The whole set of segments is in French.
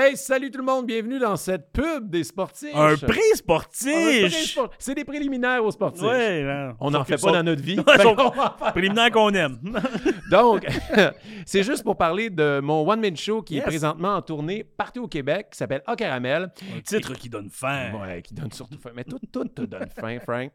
Hey, salut tout le monde, bienvenue dans cette pub des sportifs. Un prix sportif! sport- C'est des préliminaires aux sportifs. Ouais, là. On n'en fait pas sont- dans notre vie. Ouais, Fait sont- qu'on aime. Donc, c'est juste pour parler de mon one-man show qui Yes. est présentement en tournée partout au Québec, qui s'appelle A Caramel. Un titre qui donne faim. Ouais, qui donne surtout faim. Mais tout, tout te donne faim, Frank.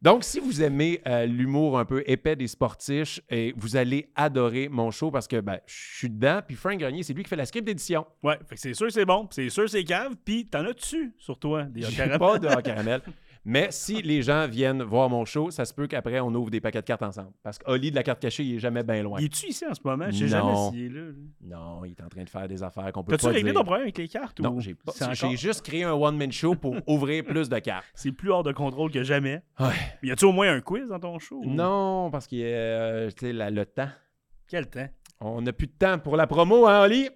Donc, si vous aimez euh, l'humour un peu épais des sportifs, et vous allez adorer mon show parce que ben, je suis dedans. Puis Frank Grenier, c'est lui qui fait la script d'édition. Ouais, fait que c'est sûr que c'est bon, c'est sûr que c'est cave, puis t'en as dessus sur toi, des J'ai caramels. pas de A Caramel. Mais si les gens viennent voir mon show, ça se peut qu'après, on ouvre des paquets de cartes ensemble. Parce qu'Oli de la carte cachée, il est jamais bien loin. Il est-tu ici en ce moment? Je sais jamais Non. s'il est là. Non, il est en train de faire des affaires qu'on peut T'as-tu pas réglé dire. ton problème avec les cartes? Non, ou j'ai pas. J'ai juste créé un one-man show pour ouvrir plus de cartes. C'est plus hors de contrôle que jamais. Ouais. Y a-tu au moins un quiz dans ton show? Non, parce qu'il y a euh, le temps. Quel temps? On n'a plus de temps pour la promo, hein, Oli?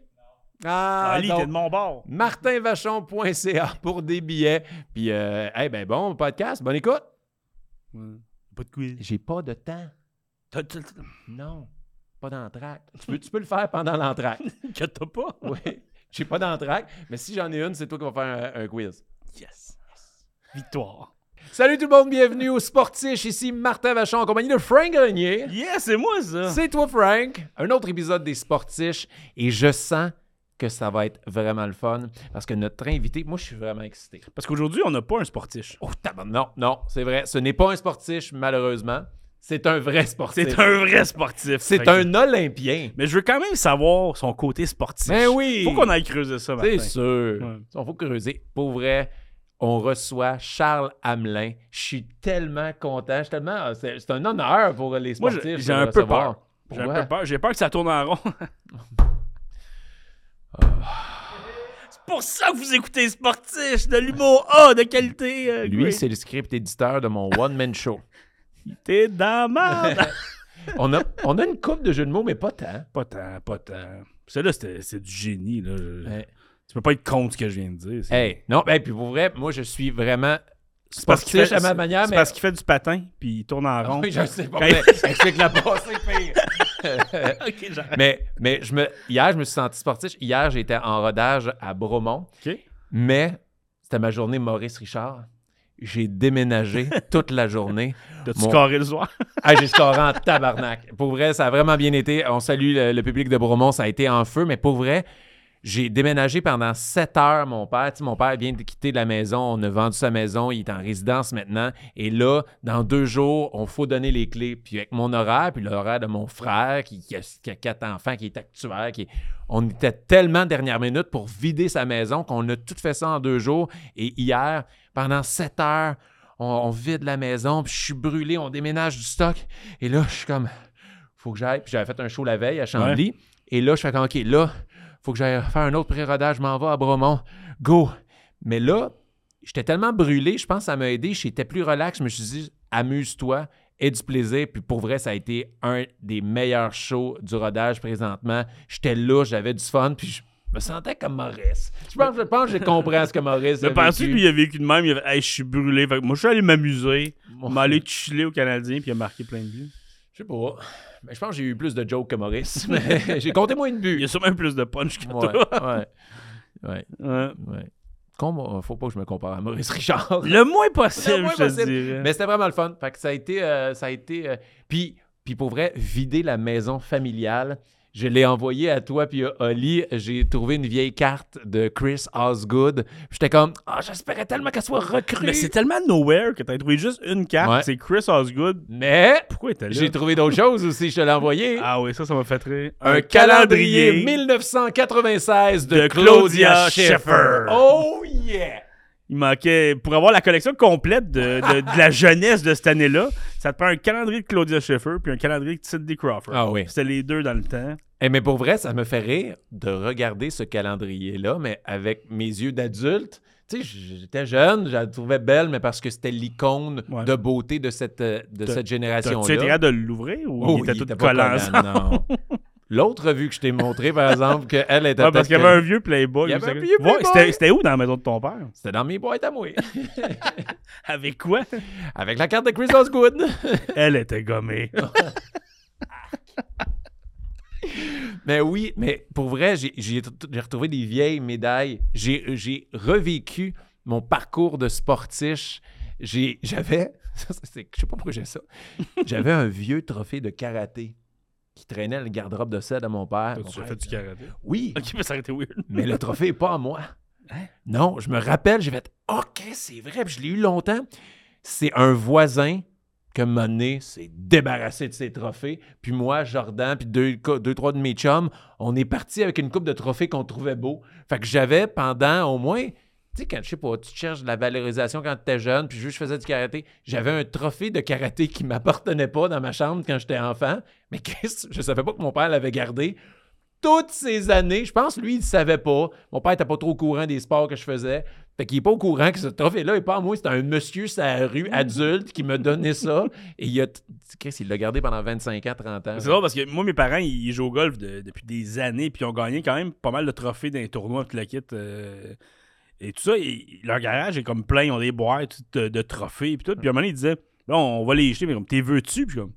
Ah, Ali, t'es de mon bord. martinvachon.ca pour des billets. Puis, euh, eh ben bon, podcast, bonne écoute. Ouais. Pas de quiz. J'ai pas de temps. T'as- t'as- t'as- Non, pas d'entraque. Tu peux, tu peux le faire pendant l'entraque. Que t'as pas? Oui, j'ai pas d'entraque, mais si j'en ai une, c'est toi qui vas faire un, un quiz. Yes. Victoire. Salut tout le monde, bienvenue au Sportiche. Ici Martin Vachon en compagnie de Frank Grenier. Yes, c'est moi ça! C'est toi, Frank. Un autre épisode des Sportiches. Et je sens que ça va être vraiment le fun parce que notre invité, moi, je suis vraiment excité. Parce qu'aujourd'hui, on n'a pas un sportif. Oh, non, non, c'est vrai. Ce n'est pas un sportif, malheureusement. C'est un vrai sportif. C'est un vrai sportif. C'est que- un Olympien. Mais je veux quand même savoir son côté sportif. Ben oui. Faut qu'on aille creuser ça, Martin. C'est sûr. Ouais. Il faut creuser. Pour vrai, on reçoit Charles Hamelin. Je suis tellement content. Je suis tellement... C'est c'est un honneur pour les sportifs. j'ai- j'ai un peu recevoir. peur. J'ai un Pourquoi? peu peur. J'ai peur que ça tourne en rond. c'est pour ça que vous écoutez Sportif, de l'humour A, de qualité. euh, Lui, c'est le script éditeur de mon one-man show. T'es dans ma on, a, on a une coupe de jeux de mots, mais pas tant. pas tant, pas tant. Celle-là, c'est du génie. Là. Tu peux pas être contre ce que je viens de dire. Hey, non, ben, puis pour vrai, moi, je suis vraiment c'est parce qu'il sportif fait, à ma manière, c'est mais... parce qu'il fait du patin, puis il tourne en Ah rond. oui, je sais pas, Quand explique la pire. Mais mais je me, hier, je me suis senti sportif. Hier, j'étais en rodage à Bromont, mais c'était ma journée Maurice Richard. J'ai déménagé toute la journée. T'as-tu Mon- carré le soir? Ah, j'ai scoré en tabarnak. Pour vrai, ça a vraiment bien été. On salue le, le public de Bromont, ça a été en feu, mais pour vrai, j'ai déménagé pendant sept heures, mon père. Tu sais, mon père vient de quitter la maison, on a vendu sa maison, il est en résidence maintenant. Et là, dans deux jours, on faut donner les clés. Puis avec mon horaire, puis l'horaire de mon frère, qui, qui a, qui a quatre enfants, qui est actuaire, qui est- on était tellement dernière minute pour vider sa maison qu'on a tout fait ça en deux jours. Et hier, pendant sept heures, on, on vide la maison, puis je suis brûlé, on déménage du stock. Et là, je suis comme, faut que j'aille. Puis j'avais fait un show la veille à Chambly. Et là, je fais comme, OK, là, faut que j'aille faire un autre pré-rodage, je m'en vais à Bromont. Go! Mais là, j'étais tellement brûlé, je pense que ça m'a aidé. J'étais plus relax. Je me suis dit, amuse-toi, aie du plaisir. Puis pour vrai, ça a été un des meilleurs shows du rodage présentement. J'étais là, j'avais du fun, puis je me sentais comme Maurice. Je pense, je pense que j'ai compris ce que Maurice Mais a penses-tu vécu. lui, il a vécu de même? Il a hey, je suis brûlé. Fait que moi, je suis allé m'amuser. Je m'allais chiller au Canadien, puis il a marqué plein de buts. Je sais pas. Mais je pense que j'ai eu plus de jokes que Maurice. Mais j'ai compté moins de Il buts. y a sûrement plus de punch que Ouais, toi. ouais. Ouais, Ouais. ouais. Comme, faut pas que je me compare à Maurice Richard. Le moins possible, Le moins je possible. dirais. Mais c'était vraiment le fun. Fait que ça a été. euh, ça a été euh, puis, puis pour vrai, vider la maison familiale. Je l'ai envoyé à toi puis à Oli. J'ai trouvé une vieille carte de Chris Osgood. J'étais comme, ah, j'espérais tellement qu'elle soit recrue. Mais c'est tellement nowhere que t'as trouvé juste une carte. Ouais. C'est Chris Osgood. Mais Pourquoi j'ai trouvé d'autres choses aussi. Je te l'ai envoyé. Ah oui, ça, ça m'a fait rire. un calendrier 1996 de, de Claudia Claudia Schiffer. Schiffer. Oh yeah! Il manquait, pour avoir la collection complète de, de- de la jeunesse de cette année-là, ça te prend un calendrier de Claudia Schiffer puis un calendrier de Sidney Crawford. Ah oui. C'était les deux dans le temps. Eh, mais pour vrai, ça me fait rire de regarder ce calendrier-là, mais avec mes yeux d'adulte. Tu sais, j'étais jeune, je la trouvais belle, mais parce que c'était l'icône Ouais. de beauté de cette, euh, de cette génération-là. Tu étais de l'ouvrir ou Oh, il était tout pas collant collant, non. L'autre revue que je t'ai montré, par exemple, qu'elle était Ouais, parce qu'il y avait un vieux Playboy. Il y avait un vieux Playboy. c'était- C'était où dans la maison de ton père? C'était dans mes boîtes à moi. Avec quoi? Avec la carte de Chris Osgood. Elle était gommée. Mais oui, mais pour vrai, j'ai retrouvé des vieilles médailles. J'ai revécu mon parcours de sportif. J'ai- J'avais, je sais pas pourquoi j'ai ça, j'avais un vieux trophée de karaté qui traînait le garde-robe de sel à mon père. Toi, Mon tu as fait du karaté? Oui, Ok, mais ça aurait été weird. mais le trophée n'est pas à moi. Hein? Non, je me rappelle, j'ai fait OK, c'est vrai, puis je l'ai eu longtemps. C'est un voisin que m'a donné, s'est débarrassé de ses trophées. Puis moi, Jordan, puis deux, deux, trois de mes chums, on est partis avec une coupe de trophées qu'on trouvait beau. Fait que j'avais pendant au moins, tu sais, quand je sais pas, tu cherches de la valorisation quand tu étais jeune, puis juste je faisais du karaté, j'avais un trophée de karaté qui m'appartenait pas dans ma chambre quand j'étais enfant. Mais qu'est-ce, je savais pas que mon père l'avait gardé toutes ces années. Je pense, lui, il ne savait pas. Mon père n'était pas trop au courant des sports que je faisais. Fait qu'il n'est pas au courant que ce trophée-là n'est pas à moi. C'est un monsieur sur la rue adulte qui m'a donné ça. Et il a. Chris, il l'a gardé pendant 25 ans, 30 ans. C'est drôle parce que moi, mes parents, ils jouent au golf de- depuis des années, puis ils ont gagné quand même pas mal de trophées dans les tournois, tout le kit. euh, et tout ça, leur garage est comme plein, ils ont des boîtes de, de trophées, puis tout. Puis à un moment donné, ils disaient, bon, on va les jeter, mais comme, t'es veux-tu? Puis comme,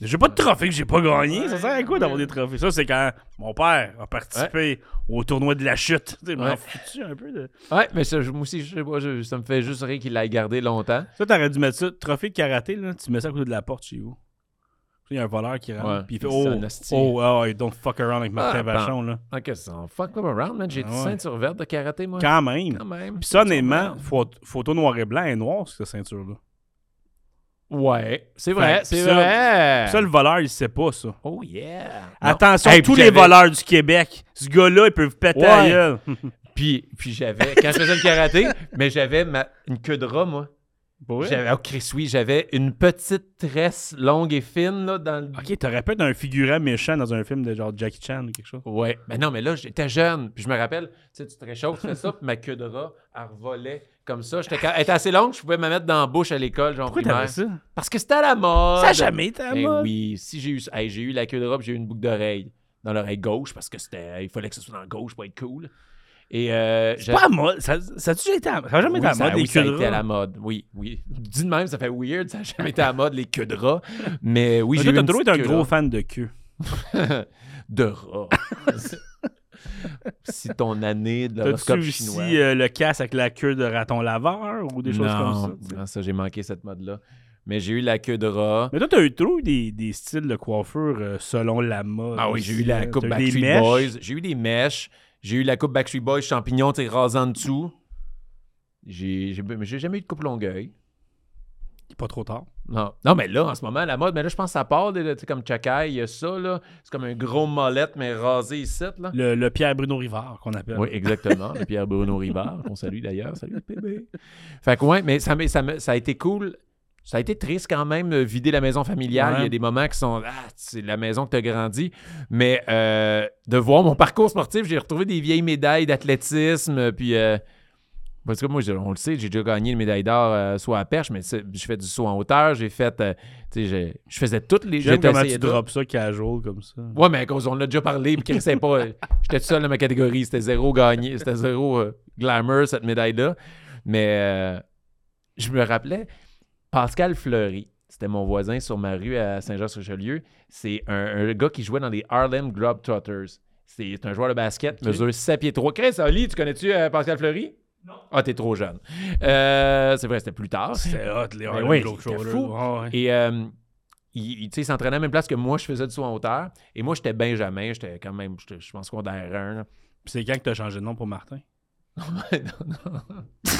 j'ai pas de trophée que j'ai pas gagné, ça sert à quoi d'avoir des trophées? Ça, c'est quand mon père a participé au tournoi de la chute. Tu m'en Ouais. foutu un peu de. Ouais, mais ça, je- moi aussi, je sais pas, je- ça me fait juste rire qu'il l'ait gardé longtemps. Ça, t'aurais dû mettre ça, trophée de karaté, là, tu mets ça à côté de la porte chez vous. Il y a un voleur qui rentre, puis il fait Oh, hostie. oh, oh, don't fuck around avec Martin Ah, ben. Vachon, là. Ok, ça, on fuck them around, man. J'ai Ah une ceinture verte de karaté, moi. Quand même. Quand même. Puis ça, honnêtement, photo, noir et blanc et noir, cette ceinture-là. Ouais, c'est vrai, c'est vrai. Ça, le voleur, il sait pas ça. Oh yeah. Attention, tous les voleurs du Québec, ce gars-là, ils peuvent péter gueule. Puis, puis j'avais, quand je faisais le karaté, mais j'avais une queue de rat, moi. J'avais, oh Chris, oui, j'avais une petite tresse longue et fine, là, dans le. Ok, t'aurais pu être un figurant méchant dans un film de genre Jackie Chan ou quelque chose. Ouais. Mais non, mais là, j'étais jeune. Puis je me rappelle, tu sais, tu te réchauffes, tu fais ça, puis ma queue de rat, elle revolait comme ça. J'étais, elle était assez longue, je pouvais me mettre dans la bouche à l'école, genre Pourquoi primaire. ça? Parce que c'était à la mode. Ça a jamais été à Eh moi. oui, si j'ai eu, hey, j'ai eu la queue de rat, puis j'ai eu une boucle d'oreille dans l'oreille gauche, parce que c'était, il fallait que ce soit dans la gauche pour être cool. Et euh, C'est pas à moi. Ça, ça a-tu été à... Ça a jamais Oui, été à ça- mode, les oui, ça a queues de à la mode. Oui, oui. Dit de même, ça fait weird. Ça n'a jamais été à la mode, les queues de rat. Mais oui, j'ai toi, eu t'as une toujours été un gros fan de queue. de rat. si ton année de l'horoscope aussi chinois. euh, le casse avec la queue de raton laveur ou des choses non, comme ça? non, ça, j'ai manqué cette mode-là. Mais j'ai eu la queue de rat. Mais toi, t'as eu trop eu des, des styles de coiffure euh, selon la mode. Ah oui, j'ai eu la coupe Backstreet. Boys. J'ai eu des mèches. J'ai eu la coupe Backstreet Boys champignon, tu rasant en dessous. J'ai j'ai- mais j'ai jamais eu de coupe longueuil. Pas trop tard. Non. non, mais là, en ce moment, la mode, mais là, je pense que ça part, là, comme Chakai, il y a ça, là. C'est comme un gros molette, mais rasé ici, là. Le, le Pierre Bruno Rivard qu'on appelle. Oui, exactement. le Pierre Bruno Rivard, qu'on salue d'ailleurs. Salut, bébé. Fait que, ouais, mais ça, m'a- ça, m'a- ça a été cool. Ça a été triste quand même, vider la maison familiale. Ouais. Il y a des moments qui sont. Ah, c'est la maison que tu as grandi. Mais euh, de voir mon parcours sportif, j'ai retrouvé des vieilles médailles d'athlétisme. Puis. euh, parce que moi, on le sait, j'ai déjà gagné une médaille d'or euh, soit à perche, mais je fais du saut en hauteur, j'ai fait. euh, tu sais, j'ai- je faisais toutes les. J'aime j'ai comment tu drops ça casual comme ça. Ouais, mais à cause, on l'a déjà parlé, puis c'est pas. J'étais tout seul dans ma catégorie. C'était zéro gagné. C'était zéro glamour, cette médaille-là. Mais je me rappelais, Pascal Fleury, c'était mon voisin sur ma rue à Saint-Jean-sur-Richelieu. C'est un, un gars qui jouait dans les Harlem Globetrotters. C'est un joueur de basket, mesure 7 pieds 3. Chris, Ali, tu connais-tu euh, Pascal Fleury? Non. Ah, t'es trop jeune. Euh, c'est vrai, c'était plus tard. C'était hot, les Harlem oui, Globetrotters. fou. Ouais. Et euh, il, il- tu sais, il s'entraînait à la même place que moi, je faisais du saut en hauteur. Et moi, j'étais Benjamin, j'étais quand même, je pense secondaire 1. là. Puis c'est quand que t'as changé de nom pour Martin? Non, non.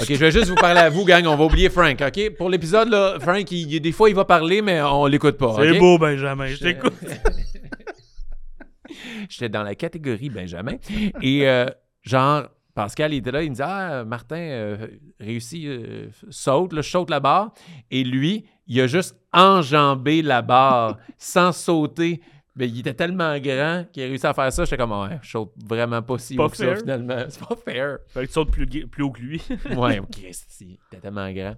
OK, je vais juste vous parler à vous, gang. On va oublier Frank, OK? Pour l'épisode, là, Frank, il, des fois, il va parler, mais on l'écoute pas. C'est beau, Benjamin. Je t'écoute. J'étais dans la catégorie Benjamin. Et euh, genre, Pascal, il était là, il me dit Ah, Martin euh, réussit, euh, saute, là, je saute la barre. Et lui, il a juste enjambé la barre sans sauter. Mais il était tellement grand qu'il a réussi à faire ça. J'étais comme, ouais, je saute vraiment pas si Pas haut que ça, fair. finalement. C'est pas fair. Fait que tu sautes plus, plus haut que lui. Ouais, ok, c'est- il était tellement grand.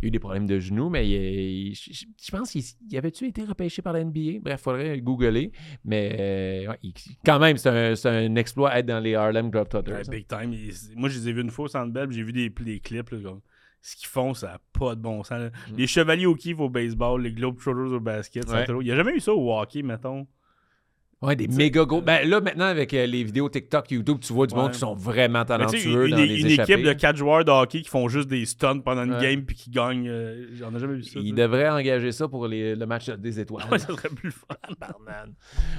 Il a eu des problèmes de genoux, mais il- il- je, pense qu'il il avait-tu été repêché par la NBA? Bref, il faudrait googler. Mais euh, ouais, il- quand même, c'est un, c'est un exploit être dans les Harlem Globetrotters. Ouais, big time. Moi, je les ai vus une fois au Centre Bell, j'ai vu des, des clips. là, comme, ce qu'ils font, ça n'a pas de bon sens. là. Les chevaliers au kiff au baseball, les Globetrotters au basket. Ouais. Il n'y a jamais eu ça au hockey, mettons. Ouais, des méga gros. Ben là, maintenant, avec euh, les vidéos TikTok, YouTube, tu vois du Ouais. monde qui sont vraiment talentueux une, dans les une échappées. équipe de quatre joueurs de hockey qui font juste des stunts pendant une Ouais. game puis qui gagnent. euh, J'en ai jamais vu ça. Ils devraient engager ça pour les- le match des étoiles. Ouais, ça serait plus le fun.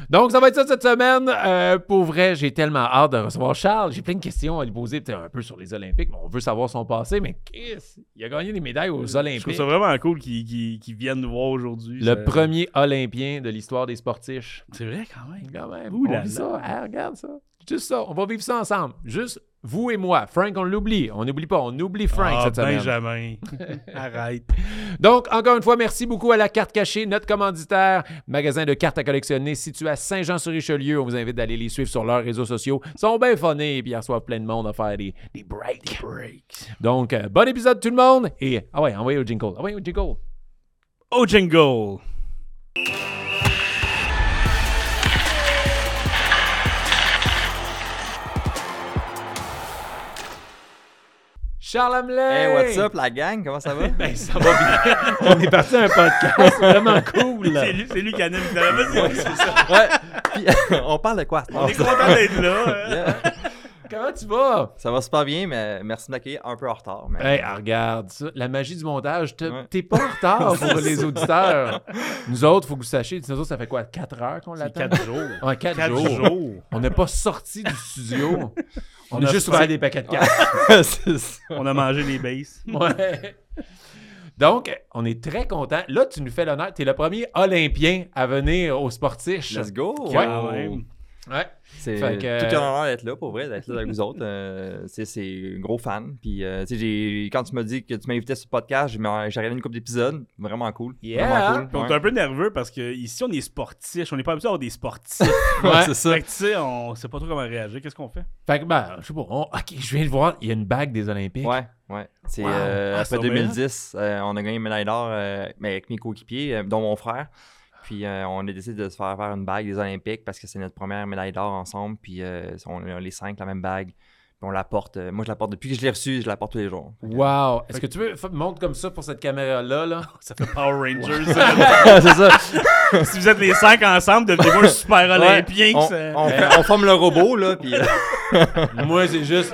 Donc, ça va être ça cette semaine. Euh, pour vrai, j'ai tellement hâte de recevoir Charles. J'ai plein de questions à lui poser, peut-être un peu sur les Olympiques, mais on veut savoir son passé. Mais qu'est-ce? Il a gagné des médailles aux Je trouve Olympiques. ça vraiment cool qu'ils qu'ils- qu'ils viennent nous voir aujourd'hui. Le Ça- premier Olympien de l'histoire des sportifs. C'est vrai quand même. Quand même. Ouh on là vit là. ça. Hein, regarde ça. Juste ça. On va vivre ça ensemble. Juste vous et moi. Frank, on l'oublie. On n'oublie pas. On oublie Frank ah, cette semaine. Benjamin. Arrête. Donc, encore une fois, merci beaucoup à la carte cachée, notre commanditaire, magasin de cartes à collectionner situé à Saint-Jean-sur-Richelieu. On vous invite d'aller les suivre sur leurs réseaux sociaux. Ils sont bien funnés, puis ils reçoivent plein de monde à faire des, des breaks. Donc, euh, bon épisode tout le monde. Et, ah ouais, envoyez au jingle. Envoyez au jingle. Au jingle. Charles Hamelin! Hey, what's up, la gang? Comment ça va? Ben, ça va bien. On est parti à un podcast vraiment cool. C'est lui, c'est lui qui anime. Vas-y, c'est ça. ouais. Puis, on parle de quoi? On est content d'être là. hein. Yeah. Comment tu vas? Ça va super bien, mais merci de m'accueillir un peu en retard. Mais... Hey, ah, regarde ça. La magie du montage. T'es Ouais. pas en retard pour les auditeurs. Nous autres, faut que vous sachiez, nous autres, ça fait quoi? 4 heures qu'on C'est l'attend? quatre jours. Ouais, 4, Quatre jours. jours. On n'est pas sorti du studio. On, On a a juste ouvert des paquets de cartes. On a mangé les bases. Ouais. Donc, on est très content. Là, tu nous fais l'honneur. Tu es le premier Olympien à venir au Sportiche. Let's go! Ouais. Ouais. C'est que- tout un honneur d'être là, pour vrai, d'être là avec vous autres. Euh, c'est un gros fan. Puis, euh, tu sais, j'ai- quand tu m'as dit que tu m'invitais sur le podcast, j'ai j'ai regardé une couple d'épisodes. Vraiment cool. Yeah. Vraiment Puis on cool. est un peu nerveux parce que ici on est sportifs. On n'est pas habitué à avoir des sportifs. Ouais, Ouais. c'est ça. Fait que tu sais, on sait pas trop comment réagir. Qu'est-ce qu'on fait? Fait que, ben, je sais pas. on- OK, je viens de voir. Il y a une bague des Olympiques. Ouais, ouais. C'est Wow. euh, Ah, après ça va bien. 2010, euh, on a gagné une médaille d'or euh, mais avec mes coéquipiers, euh, dont mon frère. Puis euh, on a décidé de se faire faire une bague des Olympiques parce que c'est notre première médaille d'or ensemble. Puis euh, on a les cinq la même bague. Puis on la porte. euh, moi, je la porte depuis que je l'ai reçue, je la porte tous les jours. Wow. Est-ce que tu veux montre comme ça pour cette caméra-là? Là? Ça fait Power Rangers. c'est ça. si vous êtes les cinq ensemble, devenez-vous un super olympien. on, on forme le robot, là. Puis, Moi, c'est juste.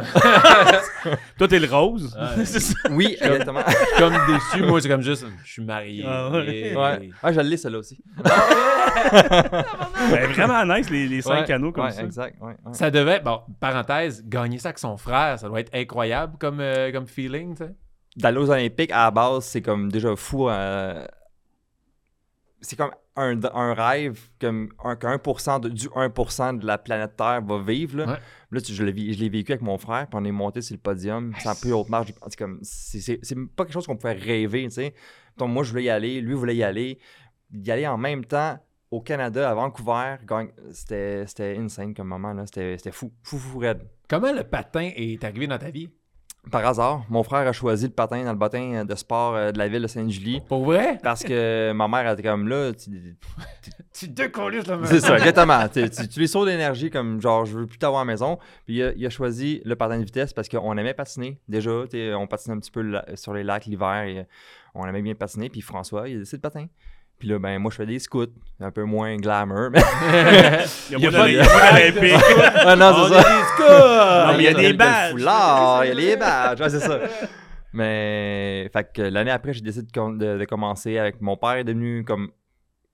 Toi, t'es le rose. Ouais. C'est ça. oui, exactement. Comme déçu. Moi, c'est comme juste. Je suis marié. Ah ouais. Et- ouais. Ah, je l'ai, celle-là aussi. Ben, vraiment nice, les, les cinq Ouais, canaux comme ouais, ça. exact. Ouais, ouais. Ça devait, bon, parenthèse, gagner ça avec son frère, ça doit être incroyable comme, euh, comme feeling, tu sais. d'aller aux Olympiques, à la base, c'est comme déjà fou. euh, c'est comme un, un rêve comme un, que 1% de, du 1% de la planète Terre va vivre. Là, Ouais. Là, tu- je l'ai vé- je l'ai vécu avec mon frère, puis on est monté sur le podium. C'est un peu haute marge. C'est comme c'est- c'est c'est pas quelque chose qu'on pouvait rêver. tu sais. Donc, moi, je voulais y aller, lui voulait y aller. Y aller en même temps au Canada, à Vancouver, c'était c'était insane comme moment. là. C'était c'était fou, fou, fou, raide. Comment le patin est arrivé dans ta vie? Par hasard, mon frère a choisi le patin dans le bottin de sport euh, de la ville de Sainte-Julie. Pour vrai? Parce que ma mère était comme là, tu- Tu décolles le c'est ça, exactement. Tu, tu, tu les sauts d'énergie comme genre je veux plus t'avoir à la maison. Puis il a, il a choisi le patin de vitesse parce qu'on aimait patiner déjà. On patinait un petit peu la- sur les lacs l'hiver et euh, on aimait bien patiner. Puis François, il a décidé de patin. Puis là, ben moi je fais des scouts, un peu moins glamour. Mais... Il y a pas d'Olympique. Ah non, On c'est est ça. des scouts! Non, mais il y a des badges. il y a les badges, ouais, c'est ça. Mais, fait que l'année après, j'ai décidé de- de commencer avec mon père est devenu comme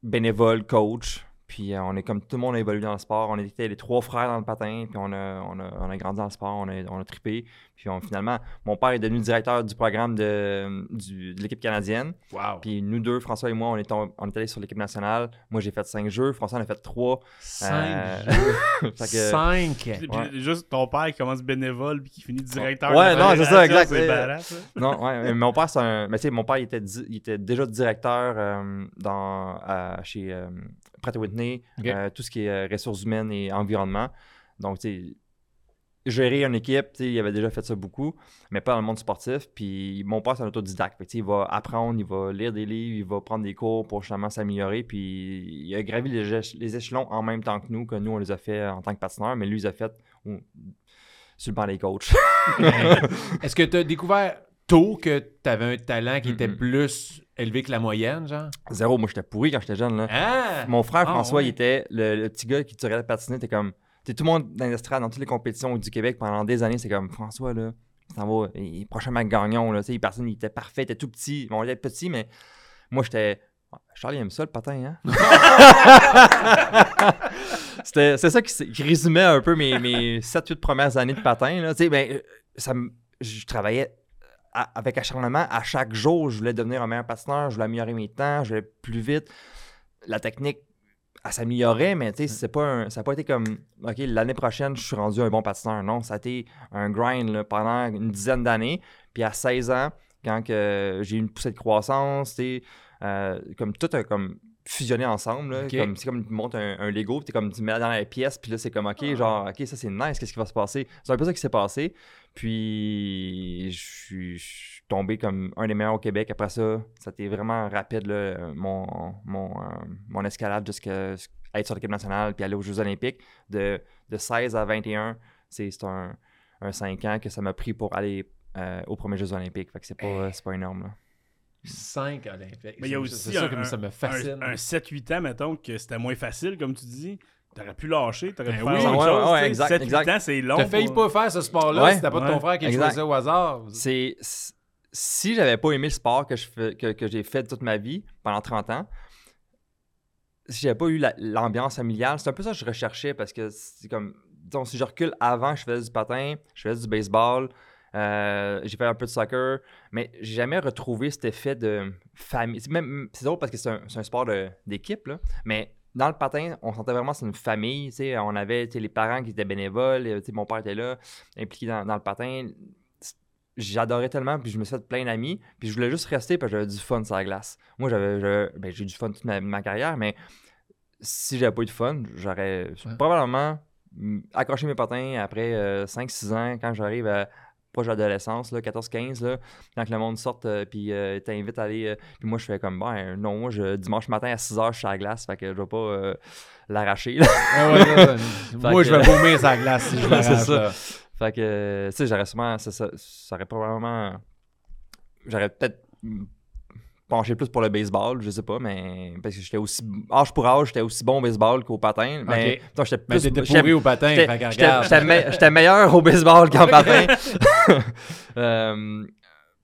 bénévole, coach. Puis euh, on est comme tout le monde a évolué dans le sport. On était les trois frères dans le patin, puis on a, on a, on a grandi dans le sport, on a, on a trippé. Puis on- finalement, mon père est devenu directeur du programme de, du- de l'équipe canadienne. Wow. Puis nous deux, François et moi, on est, tom- on est allés sur l'équipe nationale. Moi, j'ai fait cinq jeux. François en a fait trois. Cinq Euh, jeux? Que- Cinq? Puis Ouais. juste ton père qui commence bénévole puis qui finit directeur. Ouais, de non, c'est ça, exact. C'est ça. Non, ouais, mais mon père, c'est un. Mais tu sais, mon père, il était, di- il était déjà directeur euh, dans, chez euh, Pratt Whitney, Ok. euh, tout ce qui est euh, ressources humaines et environnement. Donc, tu sais, gérer une équipe, tu sais, il avait déjà fait ça beaucoup, mais pas dans le monde sportif. Puis mon père, c'est un autodidacte. Fait que, tu sais, il va apprendre, il va lire des livres, il va prendre des cours pour justement s'améliorer. Puis il a gravi les, éche- les échelons en même temps que nous, que nous, on les a fait en tant que patineur, mais lui, il les a fait sur le banc des coachs. Est-ce que tu as découvert tôt que tu avais un talent qui était plus élevé que la moyenne, genre? Zéro, moi j'étais pourri quand j'étais jeune. Là. Ah! Mon frère Ah, François, ouais. il était le, le petit gars qui tirait la patinette. T'es comme. T'es tout le monde dans l'estrade, dans toutes les compétitions du Québec pendant des années. C'est comme François, là, s'en va. Il est prochain Mac Gagnon. Là, tu sais, il, personne, il était parfait, il était tout petit. Bon, il était petit, mais moi j'étais. Charlie aime ça le patin, hein? C'était- c'est ça qui, résumait un peu mes, mes 7-8 premières années de patin. Là. Ben, ça je travaillais à- avec acharnement à chaque jour. Je voulais devenir un meilleur patineur, je voulais améliorer mes temps, je voulais plus vite. La technique, elle s'améliorait, mais tu sais, c'est pas un- ça n'a pas été comme OK, l'année prochaine, je suis rendu un bon patineur. Non, ça a été un grind là, pendant une dizaine d'années. Puis à 16 ans, quand que j'ai eu une poussée de croissance, tu euh, comme tout a comme fusionné ensemble. Comme, c'est comme tu montes un, un Lego, t'es comme tu mets dans la pièce, puis là c'est comme OK, genre OK, ça c'est nice, qu'est-ce qui va se passer? C'est un peu ça qui s'est passé. Puis je suis, je suis tombé comme un des meilleurs au Québec. Après ça, ça a été vraiment rapide là, mon, mon, euh, mon escalade jusqu'à être sur l'équipe nationale puis aller aux Jeux Olympiques. De, de 16 à 21, c'est c'est un, un 5 ans que ça m'a pris pour aller euh, aux premiers Jeux Olympiques. Fait que c'est pas, c'est pas énorme. Là. 5 olympiques. Mais il y a C'est- aussi ça un- comme ça me fascine. Un, un 7-8 ans, mettons, que c'était moins facile, comme tu dis. T'aurais pu lâcher, t'aurais Ben pu faire oui. autre Ouais, chose. ouais, tu sais. exact, 7-8 exact. ans, c'est long. T'as failli pas faire ce sport-là Ouais. si t'as pas de ton frère qui le choisissait au hasard. C'est si j'avais pas aimé le sport que je fais, que, que j'ai fait toute ma vie pendant 30 ans, si j'avais pas eu la- l'ambiance familiale, c'est un peu ça que je recherchais parce que c'est comme disons si je recule avant, je faisais du patin, je faisais du baseball, euh, j'ai fait un peu de soccer, mais j'ai jamais retrouvé cet effet de famille. C'est même c'est drôle parce que c'est un, c'est un sport de- d'équipe là, mais dans le patin, on sentait vraiment que c'est une famille. On avait les parents qui étaient bénévoles. sais, Mon père était là, impliqué dans, dans le patin. J'adorais tellement, puis je me suis fait plein d'amis. Puis je voulais juste rester parce que j'avais du fun sur la glace. Moi, j'avais, ben, j'ai eu du fun toute ma, ma carrière, mais si j'avais pas eu de fun, j'aurais Ouais. probablement accroché mes patins après 5-6 ans, quand j'arrive à l'adolescence, là, 14-15, là, quand que le monde sort, euh, puis euh, t'invite à aller. euh, puis moi, je fais comme, ben non, moi, je, dimanche matin à 6h, je suis à la glace, fait que je vais pas euh, l'arracher. Ah ouais, moi, que- je vais vomir sa glace si je l'arrache. ça. Fait que, tu sais, j'aurais sûrement. Ça, ça, ça aurait probablement. J'aurais peut-être penché plus pour le baseball, je sais pas, mais. Parce que j'étais aussi. Âge pour âge, j'étais aussi bon au baseball qu'au patin. Mais. Ok. non, j'étais Mais plus. j'étais- pourri au patin, me- j'étais meilleur au baseball qu'en patin. Euh,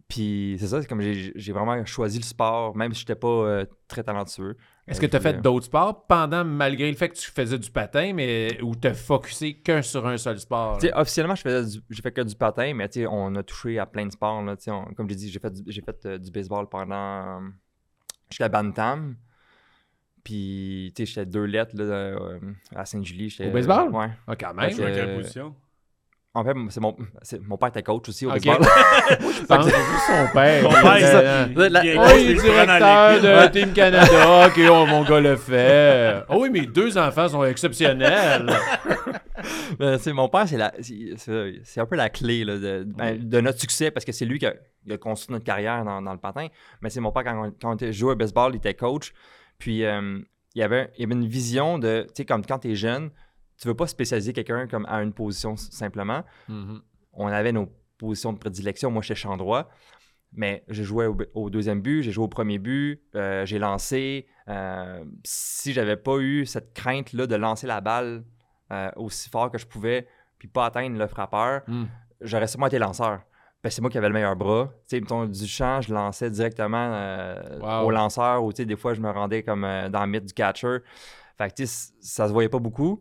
Puis c'est ça, c'est comme j'ai vraiment choisi le sport, même si j'étais pas euh, très talentueux. Est-ce Euh, que je tu as fait d'autres sports pendant, malgré le fait que tu faisais du patin, mais où tu focusé qu'un sur un seul sport? Officiellement, je faisais du- fait que du patin, mais on a touché à plein de sports. Là, on- comme j'ai dit, j'ai fait, du, j'ai fait euh, du baseball pendant. euh, J'étais à Bantam. Puis, tu sais, j'étais deux lettres là, euh, à Saint-Julie. Au baseball? Ouais. Ah, quand Tu même. Fait jouais à que- quelle position? En fait, c'est mon, c'est- mon père était coach aussi au Ok. baseball. Je c'est son père. Ton père, il- La- il- Oh, il- est directeur de. Team Canada. Ok, oh, mon gars le fait. Oh oui, mes deux enfants sont exceptionnels. Ben, sais, mon père, c'est, la, c'est, c'est- c'est un peu la clé là, de, ben, de notre succès parce que c'est lui qui a, construit notre carrière dans, dans le patin. Mais c'est mon père, quand on, quand on était joué au baseball, il était coach. Puis euh, il, y avait, il y avait une vision de, tu sais, comme quand tu es jeune, tu veux pas spécialiser quelqu'un comme à une position simplement. Mhm. On avait nos positions de prédilection. Moi, j'étais champ droit. Mais j'ai joué au, au deuxième but, j'ai joué au premier but, euh, j'ai lancé. Euh, si j'avais pas eu cette crainte-là de lancer la balle euh, aussi fort que je pouvais, puis pas atteindre le frappeur, Mm. j'aurais sûrement été lanceur. Que c'est moi qui avais le meilleur bras. Tu sais, du champ, je lançais directement euh, Wow. au lanceur, ou des fois, je me rendais comme dans le mythe du catcher. Fait que, ça se voyait pas beaucoup.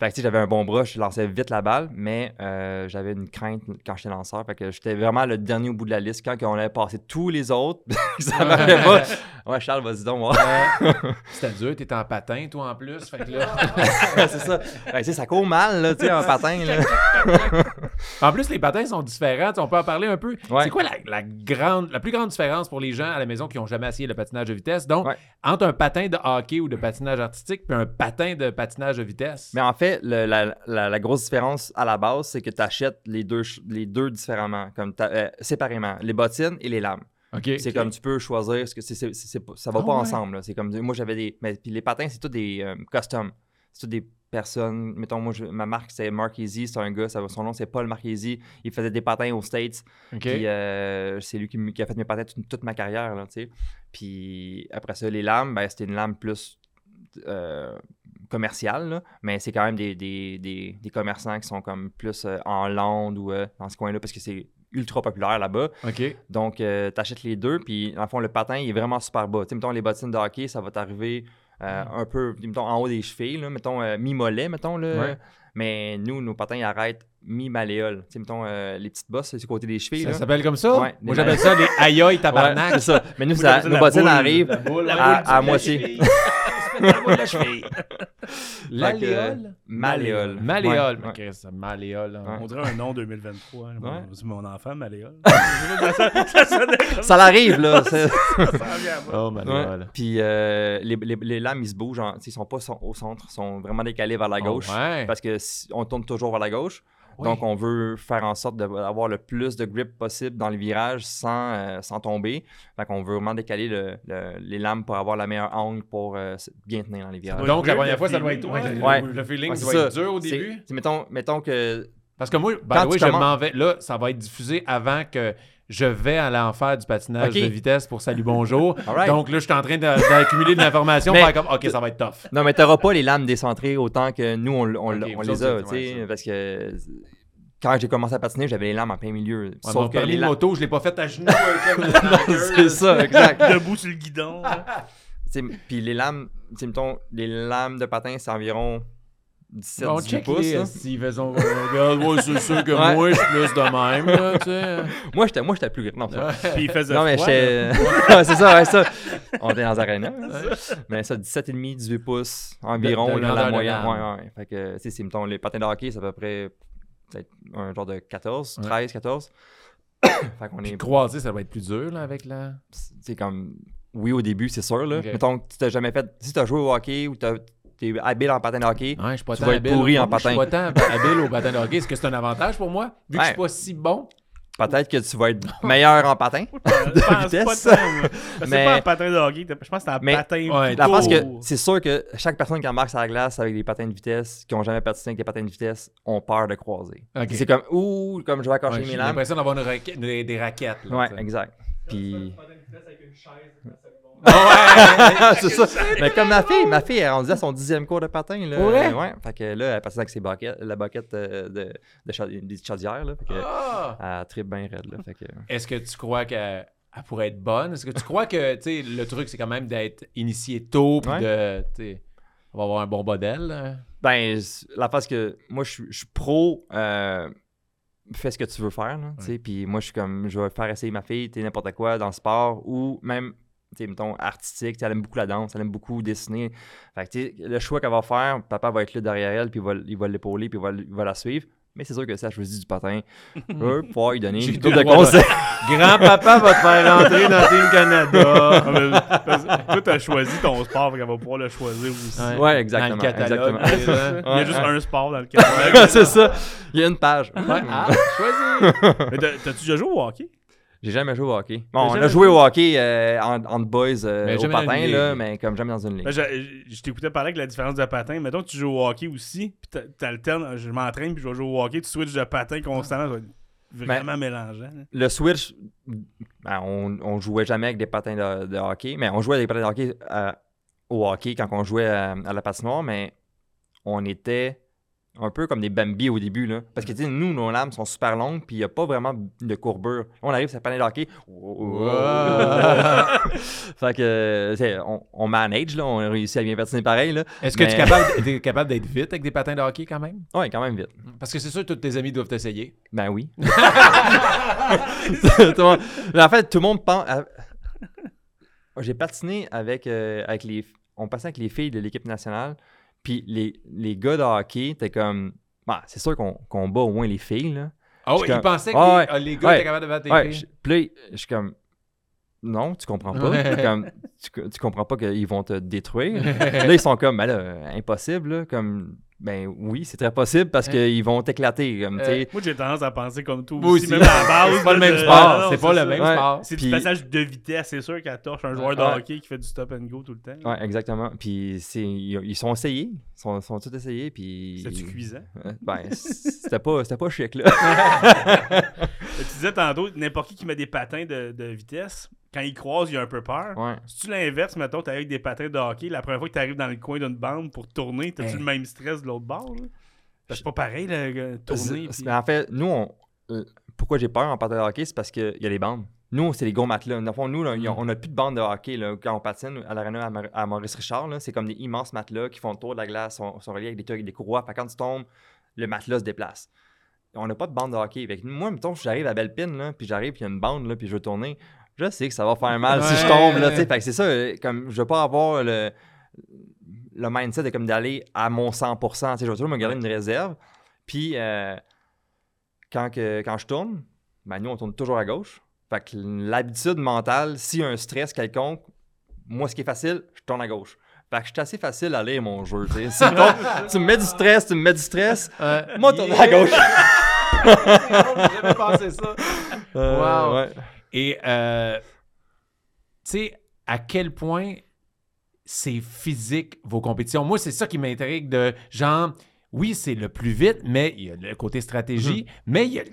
Fait que, j'avais un bon bras, je lançais vite la balle, mais euh, j'avais une crainte quand j'étais lanceur. Fait que j'étais vraiment le dernier au bout de la liste. Quand on avait passé tous les autres, ça marchait pas. Ouais, Charles, vas-y donc, moi. C'était dur, t'étais en patin, toi, en plus. Fait que là... c'est ça. Fait que, ça court mal, là, tu sais, un patin. Là. En plus, les patins sont différents. On peut en parler un peu. Ouais. C'est quoi la, la grande, la plus grande différence pour les gens à la maison qui n'ont jamais essayé le patinage de vitesse? Donc, Ouais. entre un patin de hockey ou de patinage artistique et un patin de patinage de vitesse. Mais en fait, le- la, la- la grosse différence à la base, c'est que tu achètes les deux, les deux différemment, comme euh, séparément, les bottines et les lames. C'est comme tu peux choisir, ce que c'est, ça va Ah pas ouais. ensemble. C'est comme moi j'avais des, mais puis les patins c'est tous des euh, custom. C'est des personnes. Mettons, moi, je- ma marque, c'est Marchesi. C'est un gars, son nom, c'est Paul Marchesi. Il faisait des patins aux States. Puis euh, c'est lui qui, a fait mes patins toute, toute ma carrière, là, tu sais. Puis après ça, les lames, ben, c'était une lame plus euh, commerciale, là, mais c'est quand même des, des, des, des commerçants qui sont comme plus euh, en Lande ou dans ce coin-là parce que c'est ultra populaire là-bas. Donc, tu t'achètes les deux, puis dans le fond, le patin, il est vraiment super bas. Tu sais, mettons, les bottines de hockey, ça va t'arriver euh, un peu, mettons, en haut des chevilles, là, mettons, euh, mi-mollet, mettons, là. Ouais. Mais nous, nos patins, ils arrêtent mi-malléole. Tu sais, mettons, euh, les petites bosses, c'est du côté des chevilles, Ça là. s'appelle comme ça? Ouais, Moi, j'appelle ça les aïe Ouais, tabarnak. c'est ça. Mais nous, ça- nos bottines arrivent à, à moitié. L'alléole? Malléole. Malléole. Ouais, Ok, c'est malléole. hein. On dirait un nom 2023. hein. Ouais. C'est mon enfant, Maléole. ça, l'arrive, là. ça s'en vient à moi. Oh. Ouais. Puis euh, les, les- les lames, ils se bougent. sais, Ils sont pas au centre. Ils sont vraiment décalés vers la gauche. Oh, ouais. Parce que si- on tourne toujours vers la gauche. Oui. Donc, on veut faire en sorte de- d'avoir le plus de grip possible dans le virage sans, euh, sans tomber. Fait qu'on veut vraiment décaler le- le- les lames pour avoir la meilleure angle pour euh, bien tenir dans les virages. Donc, la première fois, ça doit être. ouais, ouais. le- Le feeling, Ouais, ça c'est doit être dur au début. Mettons, mettons que. Parce que moi, je m'en vais. Là, ça va être diffusé avant que je vais aller en faire du patinage de vitesse pour Salut Bonjour. Donc là, je suis en train d'accumuler de l'information pour Mais- faire comme, OK, ça va être tough. Non, mais t'auras pas les lames décentrées autant que nous, on, les a. tu sais, ouais, parce que quand j'ai commencé à patiner, j'avais les lames en plein milieu. Ouais, Sauf que les de lames. moto, je l'ai pas fait à genoux. c'est ça, exact. Debout sur le guidon. Tu Puis les lames, tu mettons, les lames de patin, c'est environ 17 On 18 check pouces. les là. s'ils faisaient Regarde, moi, c'est sûr que Ouais. moi, je suis plus de même, là, tu sais. Moi, j'étais moi, j'étais plus grand. Non, vrai. Puis il faisait non mais j'étais. Ouais, c'est ça, ouais, ça. On était dans Arena. hein. Mais ça, 17,5, 18 pouces environ, De- de là, la de moyenne. Ouais, ouais. Fait que, tu sais, c'est, mettons, les patins de hockey, c'est à peu près peut-être un genre de 14, Ouais. 13, 14. fait qu'on Puis est. croiser, ça va être plus dur, là, avec la. C'est comme. Oui, au début, c'est sûr. Là. Ok. Mettons que tu t'as jamais fait. Si tu as joué au hockey ou tu es habile en patin de hockey, Ouais, je suis pas Tu vas être pourri en Moi, Je suis pas tant habile au patin de hockey. Est-ce que c'est un avantage pour moi? Vu que je suis pas si bon? peut-être que tu vas être meilleur en patin. Je pense vitesse. pas tant, moi. C'est Mais- pas un patin de hockey. Je pense que c'est un Mais- patin Ouais, La que c'est sûr que chaque personne qui embarque sur la glace avec des patins de vitesse, qui ont jamais patiné avec des patins de vitesse, ont peur de croiser. C'est comme, ouh, comme je vais accrocher Ouais, mes J'ai lames. l'impression d'avoir une raquette- des, des raquettes. là, Ouais, tu sais. exact. Puis. Ah c'est ça. Mais comme ma fille, ma fille, elle est rendue à son dixième cours de patin. Là. Pour vrai? Ouais. Fait que là, elle passe avec ses baquettes, la baquette euh, de, de cha- des chaudières. Là. Fait que Ah! elle tripe bien raide. Là. Fait que... Est-ce que tu crois qu'elle elle pourrait être bonne? Est-ce que tu crois que tu sais, le truc, c'est quand même d'être initié tôt puis Ouais. de. tu sais, On va avoir un bon modèle. là? Ben, la face que moi, je suis- pro. euh, fais ce que tu veux faire. Là, tu sais. Puis moi, je suis comme, je vais faire essayer ma fille, tu n'importe quoi dans le sport ou même, mettons, artistique. Tu sais, Elle aime beaucoup la danse, elle aime beaucoup dessiner. Fait que, tu sais, le choix qu'elle va faire, papa va être là derrière elle, puis il va, il va l'épauler, puis il va, il va la suivre. Mais c'est sûr que ça, je choisis du patin. Vais pouvoir lui donner une couple de conseils. Grand-papa va te faire rentrer dans Team Canada. Ah, Toi, t'as choisi ton sport, qu'elle va pouvoir le choisir aussi. Ouais. Ouais, exactement. Dans le catalogue, exactement. tu sais, là. Il y a juste ouais. un sport dans le catalogue. c'est ça. Il y a une page. Ouais, ah, choisis. Mais t'as- T'as-tu déjà joué au hockey? J'ai jamais joué au hockey. Bon, on a joué au hockey euh, en, entre boys euh, Mais au patin, là, mais comme jamais dans une ligue. Ben, je je t'écoutais parler avec la différence de patin. Mettons que tu joues au hockey aussi, puis t'a- t'alternes, je m'entraîne, puis je vais jouer au hockey, tu switches de patin constamment, vraiment mélangeant. hein. Le switch, ben, on, on jouait jamais avec des patins de, de hockey, mais on jouait avec des patins de hockey euh, au hockey quand on jouait euh, à la patinoire, mais on était un peu comme des Bambi au début. Là. Parce que tu sais, nous, nos lames sont super longues, puis il n'y a pas vraiment de courbure. On arrive sur le patin de hockey. fait que, on, on manage, là, on a réussi à bien patiner pareil. Là. Est-ce que tu es capable, d'être vite avec des patins de hockey quand même? Ouais, quand même vite. Parce que c'est sûr que tous tes amis doivent t'essayer. Ben oui. Monde- en fait, tout le monde pense. à- J'ai patiné avec, euh, avec les. On passait avec les filles de l'équipe nationale. Puis les, les gars de hockey, t'es comme. Bah, c'est sûr qu'on qu'on bat au moins les filles, là. Oh, ils comme- pensaient que les, ouais. ah, les gars Ouais. étaient capables de battre tes Ouais, filles. puis là, je suis comme. Non, tu comprends pas. Comme, tu, tu comprends pas qu'ils vont te détruire. là, ils sont comme, ben là, impossible, là, comme. Ben oui, c'est très possible parce Hein? qu'ils vont t'éclater. Comme, tu sais. Moi, j'ai tendance à penser comme tout Moi aussi, aussi. même à la base. C'est pas le même sport. Non, c'est pas le même Ouais. sport. C'est Puis- du passage de vitesse, c'est sûr qu'elle torche un joueur de Ouais. hockey qui fait du stop and go tout le temps. Ouais, exactement. Puis c'est, ils, ils sont essayés. Ils sont, sont tous essayés. Puis... C'est-tu cuisant? Euh, Ben, c'était pas, c'était pas chic, là. Tu disais tantôt, n'importe qui qui met des patins de, de vitesse, quand il croise, il a un peu peur. Ouais. Si tu l'inverses, mettons, t'es avec des patins de hockey, la première fois que tu arrives dans le coin d'une bande pour tourner, t'as-tu Hey. le même stress de l'autre bord? C'est pas pareil, euh, tourner. Mais en fait, nous, on- pourquoi j'ai peur en patin de hockey, c'est parce qu'il y a les bandes. Nous, c'est les gros matelas. Dans le fond, nous, là, Mm. on n'a plus de bandes de hockey là, quand on patine à l'aréna à, Mar- à Maurice-Richard. là, C'est comme des immenses matelas qui font le tour de la glace, sont, sont reliés avec des, courroies. Fait quand tu tombes, le matelas se déplace. On n'a pas de bande de hockey. Fait que moi, mettons, j'arrive à Bellepine, là, puis j'arrive, puis il y a une bande, là, puis je veux tourner. Je sais que ça va faire mal si je tombe. Là, tu sais. fait que c'est ça, euh, comme je veux pas avoir le, le mindset de comme d'aller à mon 100%. tu sais, Je vais toujours me garder une réserve. Puis euh, quand, que- quand je tourne, ben nous, on tourne toujours à gauche. Fait que l'habitude mentale, s'il y a un stress quelconque, moi, ce qui est facile, je tourne à gauche. Fait que je suis assez facile à lire mon jeu. Si tu me mets du stress, tu me mets du stress, moi, tourne à gauche. J'ai jamais pensé ça. Euh, Wow. ouais. Et, euh, tu sais, à quel point c'est physique vos compétitions? Moi, c'est ça qui m'intrigue de genre. Oui, c'est le plus vite, mais il y a le côté stratégie, mais il y a,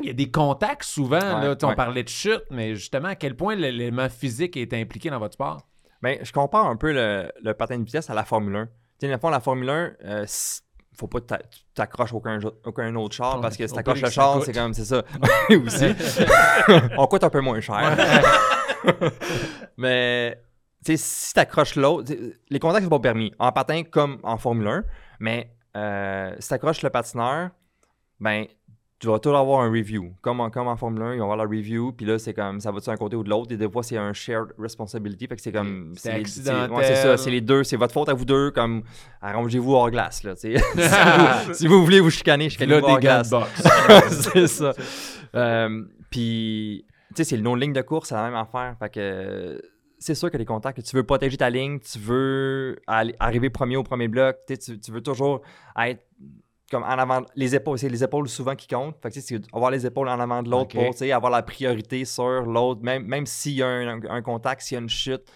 il y a des contacts souvent. Mhm. Ouais, là, on ouais. parlait de chute, mais justement, à quel point l'élément physique est impliqué dans votre sport? Ben, je compare un peu le, le patin de vitesse à la Formule 1. Tu sais, dans le fond, la Formule 1, euh, si- faut pas que t'accroches aucun, aucun autre char Ouais, parce que si t'accroches le char, c'est comme, c'est ça. Aussi. On coûte un peu moins cher. mais, si t'accroches l'autre, les contacts sont pas permis. En patin comme en Formule 1, mais euh, si t'accroches le patineur, ben, tu vas toujours avoir un review. Comme en, comme en Formule 1, ils vont avoir la review, puis là, c'est comme, ça va de un côté ou de l'autre, et des fois, c'est un shared responsibility, fait que c'est comme... C'est accidentel. ouais, c'est ça, c'est les deux, c'est votre faute à vous deux, comme, arrangez-vous hors glace, là, si, vous, si vous voulez vous chicaner, chicanez-vous hors de glace. c'est ça. Euh, puis, tu sais, c'est le non-ligne de course, c'est la même affaire. Fait que c'est sûr que les contacts, tu veux protéger ta ligne, tu veux aller- arriver premier au premier bloc, tu tu veux toujours être comme en avant. Les épaules, c'est les épaules souvent qui comptent. Fait que c'est avoir les épaules en avant de l'autre pour avoir la priorité sur l'autre, même, même s'il y a un, un contact, s'il y a une chute.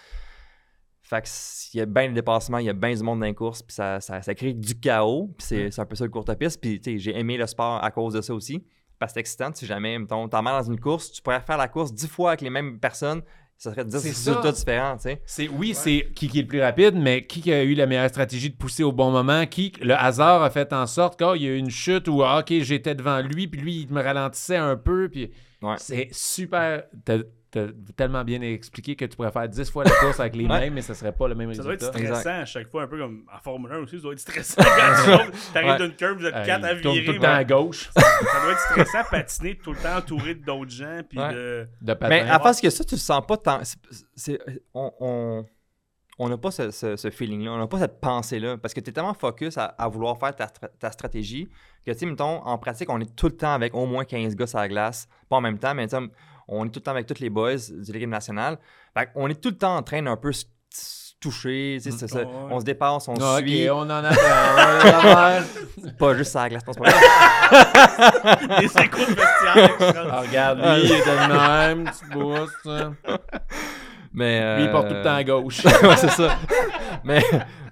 Fait que s'il y a bien de dépassement, il y a bien du monde dans les courses, puis ça, ça, ça crée du chaos, puis c'est c'est un peu ça le courte piste. Puis tu sais, j'ai aimé le sport à cause de ça aussi, parce que c'est excitant. Si jamais, mettons, t'en dans une course, tu pourrais faire la course dix fois avec les mêmes personnes, ça serait dix C'est ça. résultats différents, tu sais. C'est, oui, c'est qui, qui est le plus rapide, mais qui qui a eu la meilleure stratégie de pousser au bon moment? Qui le hasard a fait en sorte qu'il y a eu une chute où ah, ok j'étais devant lui, puis lui il me ralentissait un peu, puis Ouais. c'est super. T'as, t'as tellement bien expliqué que tu pourrais faire 10 fois la course avec les mêmes, mais ça serait pas le même Ça doit être résultat. stressant à chaque fois, un peu comme en Formule 1 aussi, ça doit être stressant quand tu Ouais. d'une curve, vous êtes Euh, quatre à virer. tout le temps ouais. à gauche Ça doit être stressant patiner tout le temps entouré d'autres gens, puis Ouais. de... de. Mais à face que ça, tu le sens pas tant. on on- on n'a pas ce, ce- ce feeling-là, on n'a pas cette pensée-là, parce que tu es tellement focus à, à vouloir faire ta, ta stratégie que, tu sais, mettons, en pratique, on est tout le temps avec au moins 15 gars sur la glace, pas en même temps, mais tu sais, on est tout le temps avec tous les boys du l'équipe nationale. Fait on est tout le temps en train d'un peu se, toucher, tu sais, c'est ça. Ouais. on se dépasse, on se ok, suit, on en a pas juste la glace, non, c'est pas échos de Ah, regarde, lui, il est de même, tu boost. hein. Mais, Lui, il porte tout euh, le temps à gauche. ouais, c'est ça. Mais,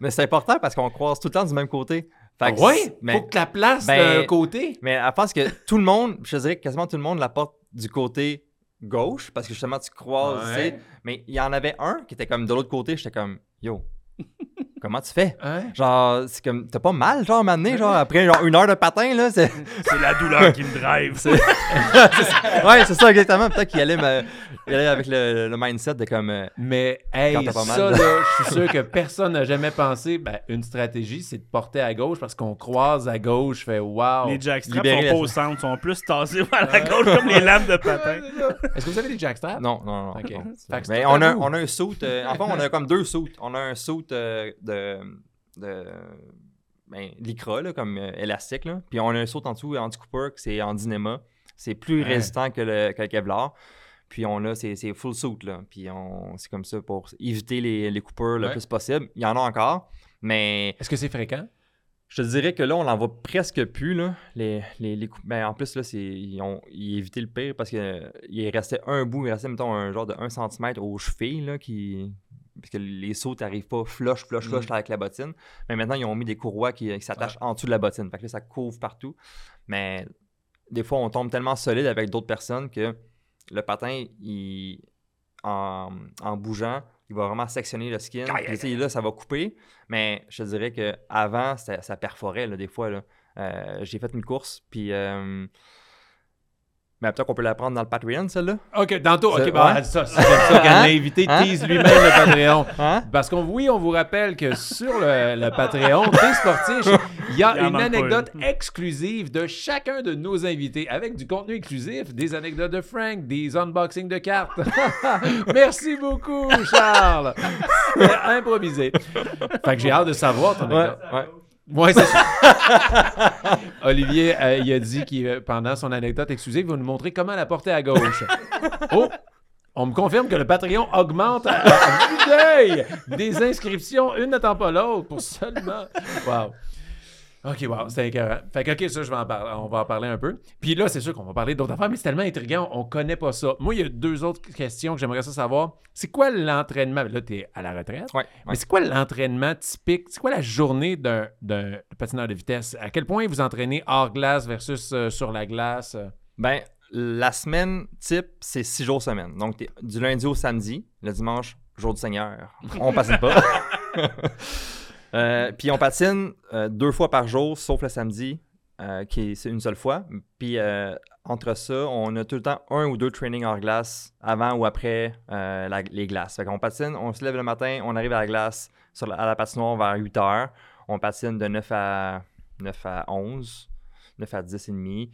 mais c'est important parce qu'on croise tout le temps du même côté. Fait que mais, faut que la place ben, d'un côté. mais à pense que tout le monde, je te dirais que quasiment tout le monde la porte du côté gauche parce que justement tu croises, tu sais. Ouais. Mais il y en avait un qui était comme de l'autre côté, j'étais comme yo, comment tu fais? Hein? Genre, c'est comme, t'as pas mal, genre, m'amener, genre, après genre, une heure de patin, là, c'est... C'est la douleur qui me drive. ouais, c'est ça, exactement. Peut-être qu'il allait, me- il allait avec le, le mindset de comme, euh, Mais hey, Quand t'as pas mal, ça là. je suis sûr que personne n'a jamais pensé. Ben, une stratégie, c'est de porter à gauche parce qu'on croise à gauche, fait wow. Les jackstraps sont pas au centre, sont plus tassés vers la gauche comme les lames de patin. Est-ce que vous avez des jackstraps? Non, non, non. C'est Mais on à a, on a un suit. euh, en fait, on a comme deux suits. On a un suit euh, de, de ben, lycra, là, comme euh, élastique. Là. Puis on a un suit en dessous, anti-cooper, que c'est en dynama. C'est plus Ouais. résistant que le, que le Kevlar. Puis on a, c'est c'est full suit. Là. Puis on, c'est comme ça pour éviter les, les coupeurs le Ouais. plus possible. Il y en a encore, mais Est-ce que c'est fréquent? Je te dirais que là, on n'en voit presque plus. Là. Les, les, les ben, en plus, là, c'est, ils ont ils évité le pire parce qu'il restait un bout, il restait, mettons, un genre de 1 cm aux chevilles. Là, qui... Parce que les sauts n'arrivent pas flush, flush, flush Mm. avec la bottine. Mais maintenant, ils ont mis des courroies qui, qui s'attachent en dessous de la bottine. Fait que là, ça couvre partout. Mais des fois, on tombe tellement solide avec d'autres personnes que le patin, il, en, en bougeant, il va vraiment sectionner le skin. Puis, là, ça va couper. Mais je te dirais qu'avant, ça, ça perforait, là, des fois. Là. Euh, j'ai fait une course, puis... Euh, mais peut-être qu'on peut la prendre dans le Patreon, celle-là. OK, tantôt. OK, C'est- bah, ouais. ça, c'est ça quand Hein? l'invité Hein? tease lui-même le Patreon. Hein? Parce qu'on oui, on vous rappelle que sur le, le Patreon des sportifs, il y a Il une anecdote une. exclusive de chacun de nos invités avec du contenu exclusif, des anecdotes de Frank, des unboxings de cartes. Merci beaucoup, Charles. Improvisé. Fait que j'ai hâte de savoir ton anecdote. ouais. Ouais, Olivier, euh, il a dit qu'il, euh, pendant son anecdote exclusive, il va nous montrer comment la porter à gauche. Oh! On me confirme que le Patreon augmente à. Des inscriptions, une n'attend pas l'autre pour seulement. Wow. OK, wow, c'est écœurant. Fait que, OK, ça, je vais en parler. On va en parler un peu. Puis là, c'est sûr qu'on va parler d'autres affaires, mais c'est tellement intriguant, on connaît pas ça. Moi, il y a deux autres questions que j'aimerais ça savoir. C'est quoi l'entraînement? Là, tu es à la retraite. Ouais, Mais c'est quoi l'entraînement typique? C'est quoi la journée d'un, d'un patineur de vitesse? À quel point vous entraînez hors glace versus euh, sur la glace? Ben, la semaine type, c'est six jours semaine. Donc, t'es du lundi au samedi, le dimanche, jour du Seigneur. On patine pas. Euh, puis on patine euh, deux fois par jour, sauf le samedi, euh, qui est c'est une seule fois. Puis entre ça, on a tout le temps un ou deux trainings hors glace avant ou après les glaces. Fait qu'on patine, on se lève le matin, on arrive à la glace à la patinoire vers 8 heures. On patine de 9 à, 9 à 11, 9 à 10 et demi.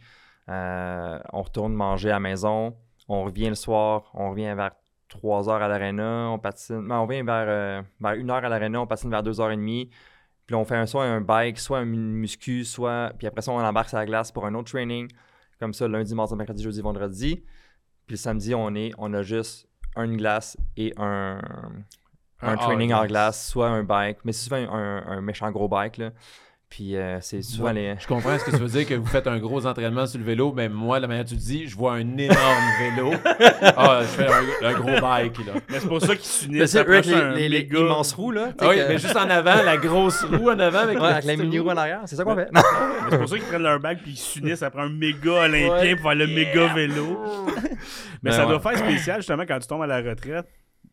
On retourne manger à la maison. On revient le soir. On revient vers 3 heures à l'aréna. On patine. ben, on revient vers, euh, vers 1 heure à l'aréna. On patine vers 2 heures et demie. Puis on fait un, soit un bike, soit un muscu, soit. Puis après ça, on embarque sur la glace pour un autre training. Comme ça, lundi, mardi, mercredi, jeudi, vendredi. Puis le samedi, on, est, on a juste une glace et un, un, Un training hors en glace, soit un bike. Mais c'est souvent un, un méchant gros bike. Là. Puis euh, c'est souvent Ouais. les. Je comprends ce que tu veux dire, que vous faites un gros entraînement sur le vélo, mais moi, la manière dont tu dis, je vois un énorme vélo. Ah, je fais un, un gros bike, là. Mais c'est pour ça qu'ils Mais s'unissent. c'est les, un les- les immenses roues, là. Ah oui, que- mais juste en avant, la grosse roue en avant avec, Ouais, la avec la mini roue. en arrière, c'est ça qu'on fait. Mais C'est pour ça qu'ils prennent leur bague puis ils s'unissent après un méga olympien Ouais. pour faire le méga vélo. Mais Ben ça ouais. doit faire spécial justement quand tu tombes à la retraite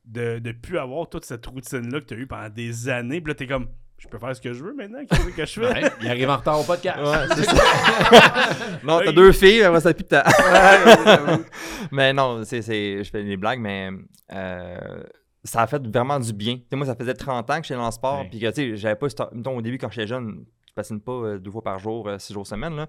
de ne plus avoir toute cette routine-là que tu as eue pendant des années. Puis là, t'es comme, je peux faire ce que je veux maintenant. Qu'est-ce que je fais? Ouais, il arrive en retard au podcast. Ouais, c'est ça. non, t'as deux filles, après ça plus de temps. mais non, c'est, c'est, je fais des blagues, mais euh, ça a fait vraiment du bien. Tu sais, moi, ça faisait 30 ans que j'étais dans le sport, Ouais. puis que, tu sais, j'avais pas, mettons, au début, quand j'étais jeune, je patine pas euh, deux fois par jour, euh, six jours semaine, là.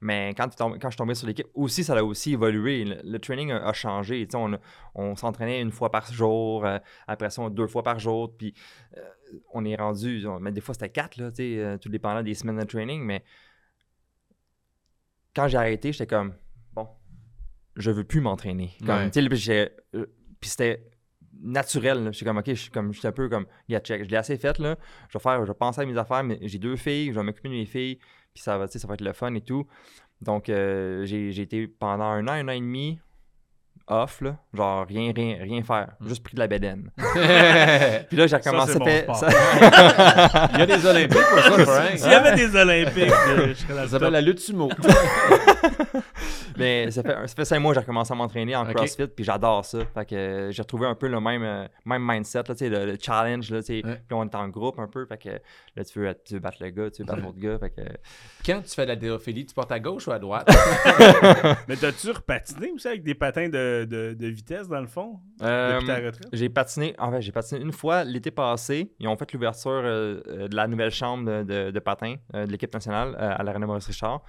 Mais quand, quand je suis tombé sur l'équipe, aussi, ça a aussi évolué. Le, le training a, a changé. Tu sais, on, on s'entraînait une fois par jour, euh, après ça, deux fois par jour, puis euh, on est rendu, on- mais des fois, c'était quatre, là, euh, tout dépendant des semaines de training, mais quand j'ai arrêté, j'étais comme, bon, je veux plus m'entraîner. Comme, Ouais. euh, puis c'était naturel. J'étais comme, ok, je suis comme, un peu comme, yeah, check, je l'ai assez fait, là. Je vais faire, je vais penser à mes affaires, mais j'ai deux filles, je vais m'occuper de mes filles, puis ça va, ça va être le fun et tout. Donc, euh, j'ai été pendant un an, un an et demi off, là, genre rien, rien, rien faire, juste pris de la bédaine. Puis là, j'ai recommencé. Il y a des Olympiques pour ça, Frank. S'il y avait des Olympiques, je serais Ça le s'appelle la lutte sumo. Mais ça fait, ça fait cinq mois que j'ai recommencé à m'entraîner en. CrossFit, puis j'adore ça. Fait que euh, j'ai retrouvé un peu le même, euh, même mindset, là, tu sais, le, le challenge. Là, tu sais. Ouais. Puis on est en groupe un peu. Fait que là, tu veux, tu veux battre le gars, tu veux battre l'autre gars. Fait que, Quand tu fais de la déophilie, tu portes à gauche ou à droite? Mais t'as-tu repatiné aussi avec des patins de, de, de vitesse dans le fond? Euh, depuis ta retraite? j'ai patiné, en fait, j'ai patiné une fois l'été passé. Ils ont fait l'ouverture euh, euh, de la nouvelle chambre de, de, de patins euh, de l'équipe nationale euh, à l'Arena Maurice Richard.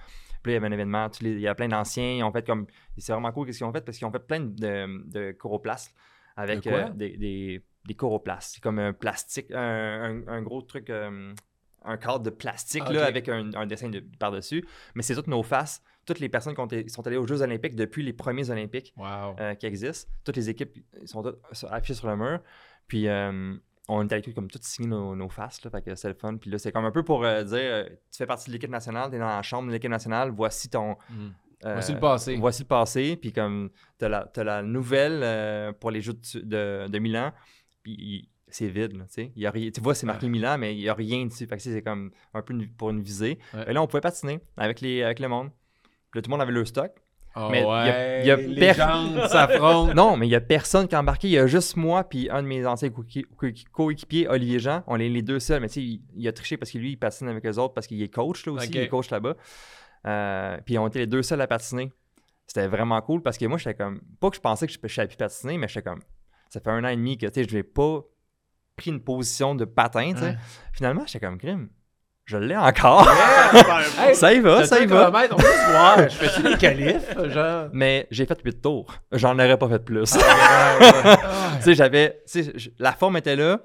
Puis là, il y avait un événement, les- il y a plein d'anciens. Ils ont fait comme. C'est vraiment cool ce qu'ils ont fait parce qu'ils ont fait plein de, de choroplastes avec De euh, des, des, des choroplastes. C'est comme un plastique, un, un- un gros truc, euh, un cadre de plastique Ah, là, avec un, un dessin de- par-dessus. Mais c'est toutes nos faces, toutes les personnes qui sont allées aux Jeux Olympiques depuis les premiers Olympiques Wow. euh, qui existent. Toutes les équipes sont toutes affichées sur le mur. Puis euh, on est allé comme tout signer nos, nos faces, là, fait que c'est le fun. Puis là, c'est comme un peu pour euh, dire, euh, tu fais partie de l'équipe nationale, tu es dans la chambre de l'équipe nationale, voici ton... Mm. euh, Voici le passé. Voici le passé, puis comme t'as la, t'as la nouvelle pour les Jeux de, de, de Milan, puis c'est vide, là, tu sais. Il y a rien- Tu vois, c'est marqué Milan, mais il n'y a rien dessus. Fait que c'est comme un peu une- pour une visée. Ouais. Et là, on pouvait patiner avec, les, avec le monde. Puis là, tout le monde avait leur stock. Oh, Mais y a- ouais, y a les per- gens s'affrontent. Non, mais il n'y a personne qui a embarqué. Il y a juste moi puis un de mes anciens coéqui- coéqui- coéquipiers, Olivier Jean. On est les deux seuls. Mais tu sais, il, il a triché parce que lui, il patine avec eux autres parce qu'il est coach là aussi. Il est coach là-bas. Euh, puis on était les deux seuls à patiner. C'était vraiment cool parce que moi, j'étais comme. Pas que je pensais que je, je savais plus patiner, mais j'étais comme. Ça fait un an et demi que tu sais, je n'ai pas pris une position de patin. tu sais. Ouais. Finalement, j'étais comme crime. Je l'ai encore. Hey, ça y va, ça y va. on peut se voir. Je fais-tu des qualifs? Genre? Mais j'ai fait 8 tours. J'en aurais pas fait plus. Ah, tu sais, j'avais. tu sais, la forme était là.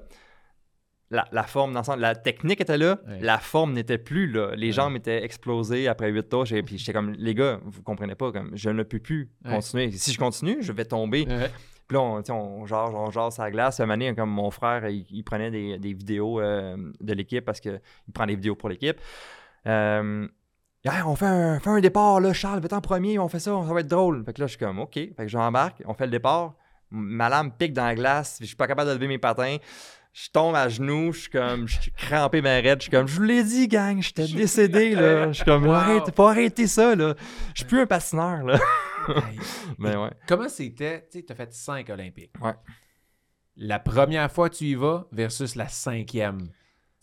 La, la forme, dans le sens, la technique était là. Ouais. La forme n'était plus là. Les Ouais. jambes étaient explosées après 8 tours. Puis j'étais comme, les gars, vous comprenez pas, comme, je ne peux plus Ouais. continuer. Si je continue, je vais tomber. Là, on, on jase, on à la glace. Une année, comme mon frère, il, prenait des, des vidéos euh, de l'équipe parce qu'il prend des vidéos pour l'équipe. Euh, on fait un, fait un départ, là, Charles, va en premier, on fait ça, ça va être drôle. Fait que là, je suis comme, OK. Fait que j'embarque, on fait le départ. Ma lame pique dans la glace, je suis pas capable de lever mes patins. Je tombe à genoux, je suis comme, je suis crampé, ma raide. Je suis comme, je vous l'ai dit, gang, j'étais décédé, là. Je suis comme, Wow. arrête, faut arrêter ça, là. Je suis plus un patineur, là. Mais ouais. Comment c'était? Tu sais, t'as fait cinq Olympiques. Ouais. La première fois que tu y vas versus la cinquième.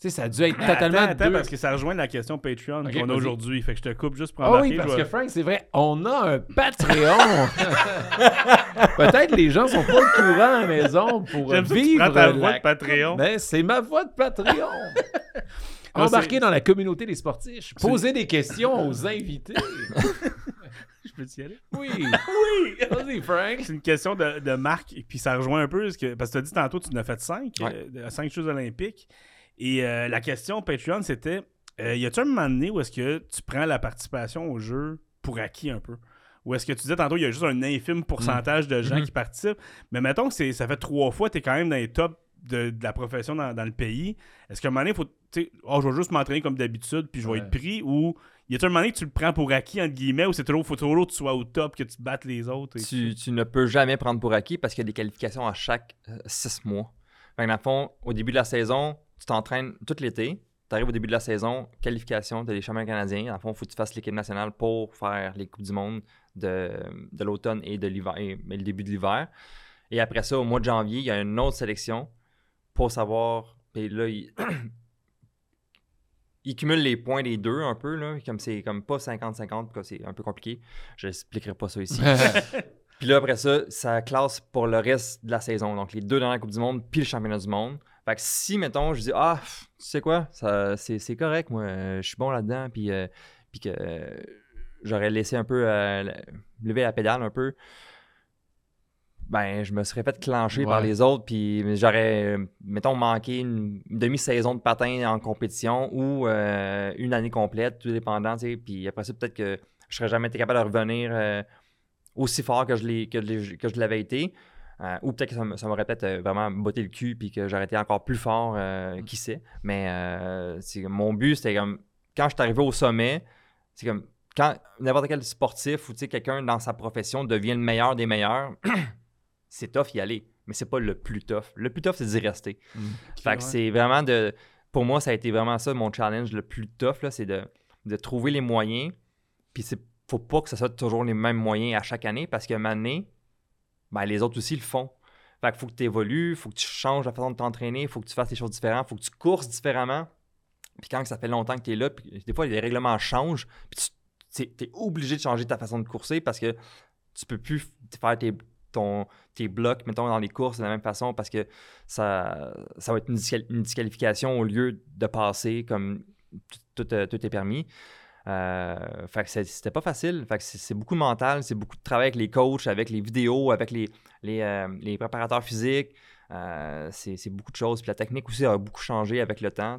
Tu sais, ça a dû être totalement Attends, attends, deux- parce que ça rejoint la question Patreon qu'on a aujourd'hui. Fait que je te coupe juste pour Ah embarquer. oui, parce je que Frank, c'est vrai, on a un Patreon. Peut-être les gens sont pas au courant à la maison pour vivre prends ta la- voix de Patreon. Ben, c'est ma voix de Patreon. C'est- dans la communauté des sportifs. Posez des questions aux invités. Je peux y aller? Oui. Oui. Vas-y, Frank. C'est une question de, de Marc, et puis ça rejoint un peu, ce que, parce que tu as dit tantôt, tu en as fait 5, Ouais. 5 Jeux olympiques. Et euh, la question Patreon, c'était euh, y a-tu un moment donné où est-ce que tu prends la participation au jeu pour acquis un peu? Ou est-ce que tu disais tantôt, il y a juste un infime pourcentage de gens Mhm. qui participent? Mais mettons que ça fait trois fois, tu es quand même dans les tops de, de la profession dans, dans le pays. Est-ce qu'à un moment donné, il faut. tu sais, Oh, je vais juste m'entraîner comme d'habitude, puis je vais Ouais. être pris? Ou. Y a-tu un moment donné que tu le prends pour acquis, entre guillemets, ou c'est toujours, faut toujours que tu sois au top, que tu battes les autres? et tu, tu ne peux jamais prendre pour acquis parce qu'il y a des qualifications à chaque euh, six mois. Fait que dans le fond, au début de la saison, tu t'entraînes tout l'été. Tu arrives au début de la saison, qualification, tu as les championnats canadiens. Dans le fond, il faut que tu fasses l'équipe nationale pour faire les Coupes du Monde de, de l'automne et de l'hiver, et- mais le début de l'hiver. Et après ça, au mois de janvier, il y a une autre sélection pour savoir. Et là, il, il cumule les points des deux un peu, là, comme c'est comme pas 50-50, parce que c'est un peu compliqué. Je n'expliquerai pas ça ici. Puis là, après ça, ça classe pour le reste de la saison. Donc, les deux dernières Coupes du Monde, puis le championnat du monde. Fait que si, mettons, je dis, ah, pff, tu sais quoi, ça, c'est, c'est correct, moi, euh, je suis bon là-dedans, puis, euh, puis que euh, j'aurais laissé un peu, euh, lever la pédale un peu, ben, je me serais fait clencher par Ouais. les autres, puis j'aurais, mettons, manqué une demi-saison de patin en compétition ou une année complète, tout dépendant, tu sais. Puis après ça, peut-être que je serais jamais été capable de revenir aussi fort que je, l'ai, que, que je l'avais été. Euh, ou peut-être que ça, m'aurait peut-être euh, vraiment botté le cul puis que j'aurais été encore plus fort, euh, qui sait. Mais euh, c'est, mon but, c'était comme quand je suis arrivé au sommet, c'est comme quand n'importe quel sportif ou quelqu'un dans sa profession devient le meilleur des meilleurs, c'est tough y aller. Mais c'est pas le plus tough. Le plus tough, c'est d'y rester. Fait que ouais. c'est vraiment de. Pour moi, ça a été vraiment ça, mon challenge le plus tough, là, c'est de, de trouver les moyens. Puis c'est faut pas que ce soit toujours les mêmes moyens à chaque année parce qu'à un moment donné, ben, les autres aussi le font. Fait faut que tu évolues, il faut que tu changes la façon de t'entraîner, il faut que tu fasses des choses différentes, il faut que tu courses différemment. Puis quand ça fait longtemps que tu es là, puis des fois, les règlements changent, puis tu es obligé de changer ta façon de courser parce que tu peux plus faire tes, blocs, mettons, dans les courses de la même façon parce que ça, va être une, disqual- une disqualification au lieu de passer comme tout, tout, euh, tout est permis. Euh, fait que c'était pas facile. Fait que c'est beaucoup de mental, c'est beaucoup de travail avec les coachs, avec les vidéos, avec les, les, euh, les préparateurs physiques. Euh, c'est beaucoup de choses. Puis la technique aussi a beaucoup changé avec le temps.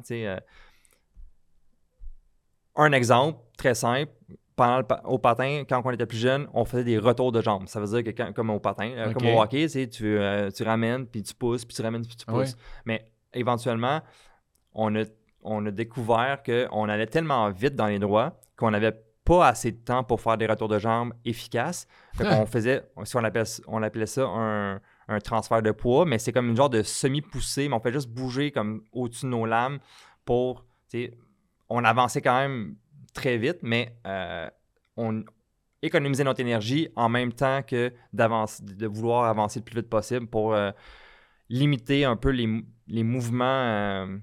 Un exemple très simple. Pendant le au patin, quand on était plus jeune, on faisait des retours de jambes. Ça veut dire que quand- comme au patin, comme au hockey, tu, tu, ramènes, puis tu pousses, puis tu ramènes, puis tu pousses. Mais éventuellement, on a, on a découvert qu'on allait tellement vite dans les droits qu'on n'avait pas assez de temps pour faire des retours de jambes efficaces. Fait qu'on faisait, si on appelait, on appelait ça un, un transfert de poids, mais c'est comme une genre de semi-poussée, mais on fait juste bouger comme au-dessus de nos lames pour, on avançait quand même très vite, mais euh, on économisait notre énergie en même temps que d'avancer, de vouloir avancer le plus vite possible pour euh, limiter un peu les, les mouvements euh,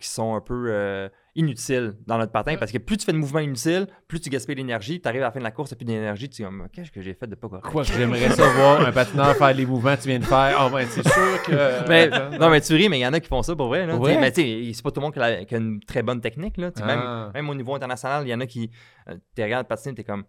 qui sont un peu euh, inutiles dans notre patin. Parce que plus tu fais de mouvements inutiles, plus tu gaspilles d'énergie. Tu arrives à la fin de la course, tu plus d'énergie. Tu dis, comme, qu'est-ce que j'ai fait de pas correct? Quoi, j'aimerais ça voir un patineur faire les mouvements que tu viens de faire. Ah, ben, c'est sûr que. Mais, non, mais tu ris, mais il y en a qui font ça pour vrai. Là? Mais tu sais, c'est pas tout le monde qui a, qui a une très bonne technique. Là, Ah. même, même au niveau international, il y en a qui. Euh, tu regardes patiner, t'es comme.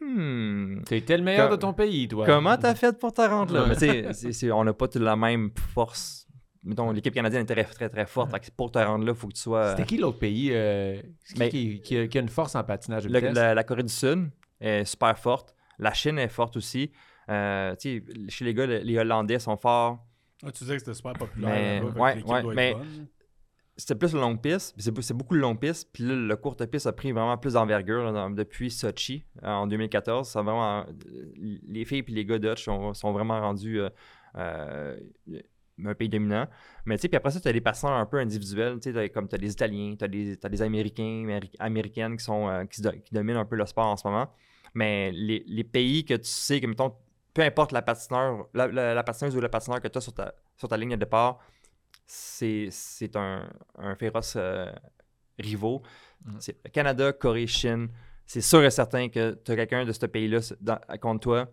Hmm. T'es le meilleur de ton pays, toi. Comment t'as fait pour te rendre là? Ouais. Mais tu sais, on n'a pas toute la même force. Mettons, l'équipe canadienne est très, très, très forte. Fait que pour te rendre là, il faut que tu sois. C'était qui l'autre pays euh, qui, Mais- qui- qui a, qui a une force en patinage de Le- vitesse? la, la Corée du Sud est super forte. La Chine est forte aussi. Euh, tu sais, chez les gars, le- les Hollandais sont forts. Ah, tu disais que c'était super populaire. Mais- ouais, l'équipe ouais, doit être mais- bonne. C'était plus le long piste. C'est beau- c'est beaucoup le long piste. Puis là, le courte piste a pris vraiment plus d'envergure depuis Sochi euh, en 2014. Ça vraiment, euh, les filles et les gars Dutch sont, sont vraiment rendus euh, euh, un pays dominant. Mais tu sais, puis après ça, tu as des passants un peu individuels. Tu sais, comme tu as des Italiens, tu as des, Américains, Améri- Américaines qui, sont, euh, qui, dominent un peu le sport en ce moment. Mais les, les pays que tu sais que, mettons, peu importe la patineur, la, la- la patineuse ou le patineur que tu as sur ta, sur ta ligne de départ, c'est un, un féroce euh, rivaux. Mm. Canada, Corée, Chine. C'est sûr et certain que tu as quelqu'un de ce pays-là contre toi.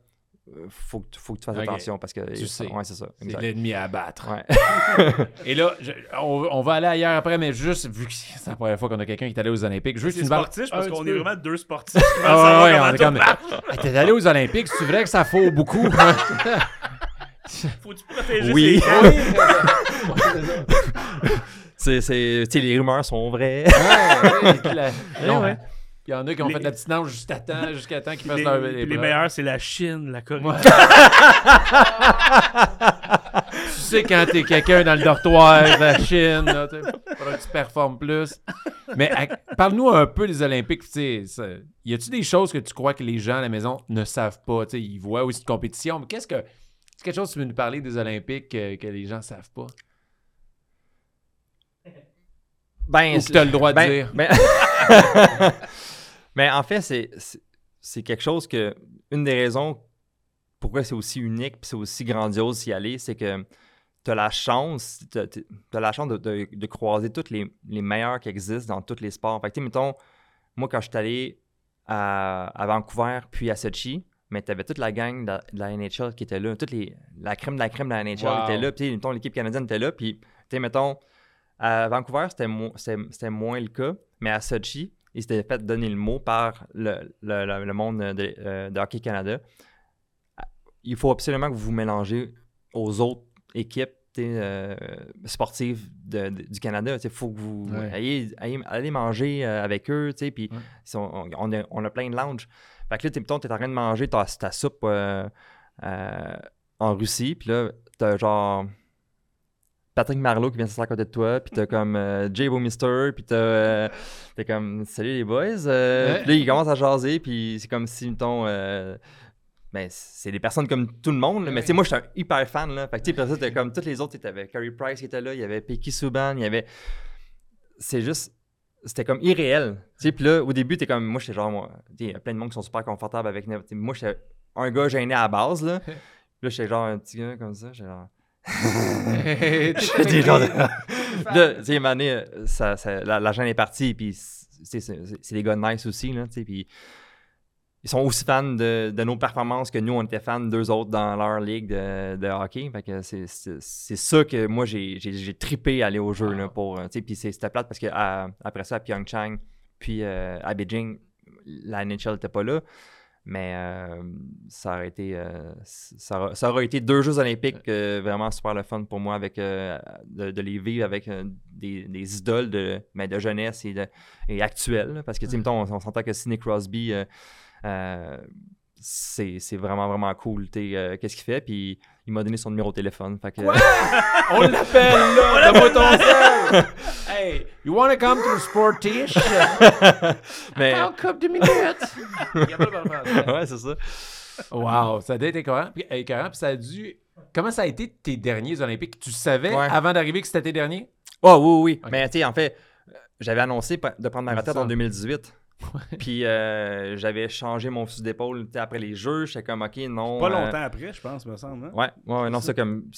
Euh, Faut que, tu- faut que tu fasses attention parce que. Tu sais. Ouais, c'est ça. C'est l'ennemi à abattre. Ouais. Et là, je- on, on va aller ailleurs après, mais juste, vu que c'est la première fois qu'on a quelqu'un qui est allé aux Olympiques, juste C'est une balle. sportif parce qu'on est vraiment deux sportifs. Ah ouais, on est tout comme. T'es allé aux Olympiques, c'est vrai que ça faut beaucoup. Faut-tu protéger Oui. C'est, c'est, tu sais, les rumeurs sont vraies. Ouais, ouais, la- non, ouais. Il y en a qui ont Les- fait de la petite nage jusqu'à temps, jusqu'à temps qu'ils fassent Les, leur les épreuve. meilleurs, c'est la Chine, la Corée. Ouais. tu sais quand t'es quelqu'un dans le dortoir de la Chine, là, que tu performes plus. Mais à- parle-nous un peu des Olympiques. Y a-tu des choses que tu crois que les gens à la maison ne savent pas? Tu sais, Ils voient aussi de compétition, mais qu'est-ce que. C'est quelque chose que tu veux nous parler des Olympiques que, que les gens savent pas? Ben, Ou que tu as le droit de ben- dire? ben- Mais en fait, c'est, quelque chose que. Une des raisons pourquoi c'est aussi unique puis c'est aussi grandiose d'y aller, c'est que tu as la chance, as la chance de, de- de croiser tous les, les meilleurs qui existent dans tous les sports. Fait que, tu sais, mettons, moi, quand je suis allé à, à Vancouver puis à Sochi, mais tu avais toute la gang de, de la NHL qui était là, toute les, la crème de la crème de la NHL Wow. était là, puis tu sais, mettons, l'équipe canadienne était là, puis, tu sais, mettons, à Vancouver, c'était, mo- moins le cas, mais à Sochi, ils s'étaient fait donner le mot par le, le- le- le monde de, euh, de Hockey Canada. Il faut absolument que vous vous mélangez aux autres équipes tu euh, sportives de- de- du Canada. Il faut que vous Ouais. ayez, ayez- allez manger euh, avec eux, tu puis Ouais. on, on a, on a plein de lounges. Fait que là, mettons, t'es en train de manger ta, ta soupe euh, euh, en Russie, puis là, t'as genre Patrick Marleau qui vient s'asseoir à côté de toi, puis t'as comme euh, Jay Mister, puis t'as euh, t'es comme salut les boys, euh, Ouais. là il commence à jaser, puis c'est comme si mettons euh, ben, c'est des personnes comme tout le monde, là, mais tu sais, moi, j'étais un hyper fan, là. Fait que, tu sais, t'as comme tous les autres, tu avais Carey Price qui était là, il y avait Pecky Subban, il y avait... C'est juste... C'était comme irréel. Tu sais, puis là, au début, t'es comme... Moi, j'étais genre... Moi, il y a plein de monde qui sont super confortables avec... Moi, j'étais un gars gêné à la base, là. Puis là, j'étais genre un petit gars comme ça, j'étais genre... J'étais genre... de- Là, tu sais, ça, ça- la, la est partie, puis c'est c'est- c'est des gars nice aussi, là, tu sais, puis ils sont aussi fans de, de nos performances que nous, on était fans d'eux autres dans leur ligue de, de hockey. Fait que c'est- c'est c'est ça que moi, j'ai j'ai- j'ai trippé à aller au jeu, là, pour, puis c'était plate parce que à- après ça, à Pyeongchang, puis euh, à Beijing, la NHL n'était pas là. Mais euh, ça aurait été euh, ça, aura- ça aurait été deux Jeux olympiques euh, vraiment super le fun pour moi avec euh, de, de les vivre avec euh, des, des idoles de, mais de jeunesse et, de, et actuelles. là. Parce que, tu sais, mettons, on, on s'entend que Sidney Crosby, euh, euh, c'est c'est vraiment, vraiment cool. euh, Qu'est-ce qu'il fait? Puis il m'a donné son numéro de téléphone. Fait que, On l'appelle là! Sel! Hey, you wanna come to Sportish? mais, Attends, couple de minutes! Il y a pas de problème. ouais, c'est ça. Wow, ça a dû être écœurant. Puis, écœurant, puis ça a dû... Comment ça a été tes derniers Olympiques? Tu savais Ouais. avant d'arriver que c'était tes derniers? Oh, oui, oui. Mais tu sais, en fait, euh, j'avais annoncé de prendre ma retraite en 2018. Puis euh, j'avais changé mon fusil d'épaule après les jeux. J'étais comme, OK, non. Pas euh, longtemps après, je pense, me semble. hein? Ouais, ouais, ouais, non, c'est comme.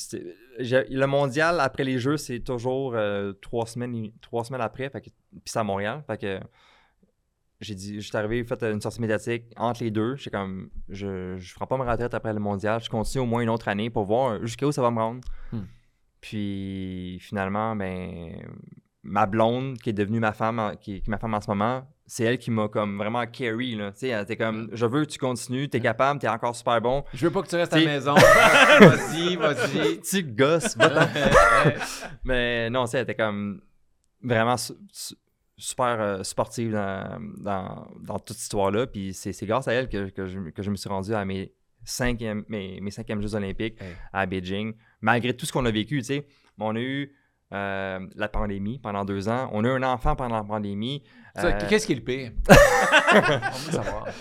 Le mondial après les Jeux, c'est toujours euh, trois, semaines, trois semaines après. Fait que, puis c'est à Montréal. Fait que j'ai dit, j'étais arrivé, fait une sortie médiatique entre les deux. J'étais comme, je je ferai pas ma retraite après le mondial. Je continue au moins une autre année pour voir jusqu'à où ça va me rendre. Hmm. Puis finalement, ben, ma blonde, qui est devenue ma femme, qui est ma femme en ce moment, c'est elle qui m'a comme vraiment carry. Là. Tu sais, elle était comme, je veux que tu continues, t'es capable, t'es encore super bon. Je veux pas que tu restes à la maison. vas-y, vas-y. Petit gosse. Mais non, tu sais, elle était comme vraiment su- su- super euh, sportive dans, dans, dans toute cette histoire-là. Puis c'est c'est grâce à elle que, que, je, que je me suis rendu à mes cinquièmes, mes, mes cinquièmes Jeux olympiques Hey. à Beijing. Malgré tout ce qu'on a vécu, tu sais. On a eu euh, la pandémie pendant deux ans. On a eu un enfant pendant la pandémie. Euh, Qu'est-ce qui est le pire? On veut savoir.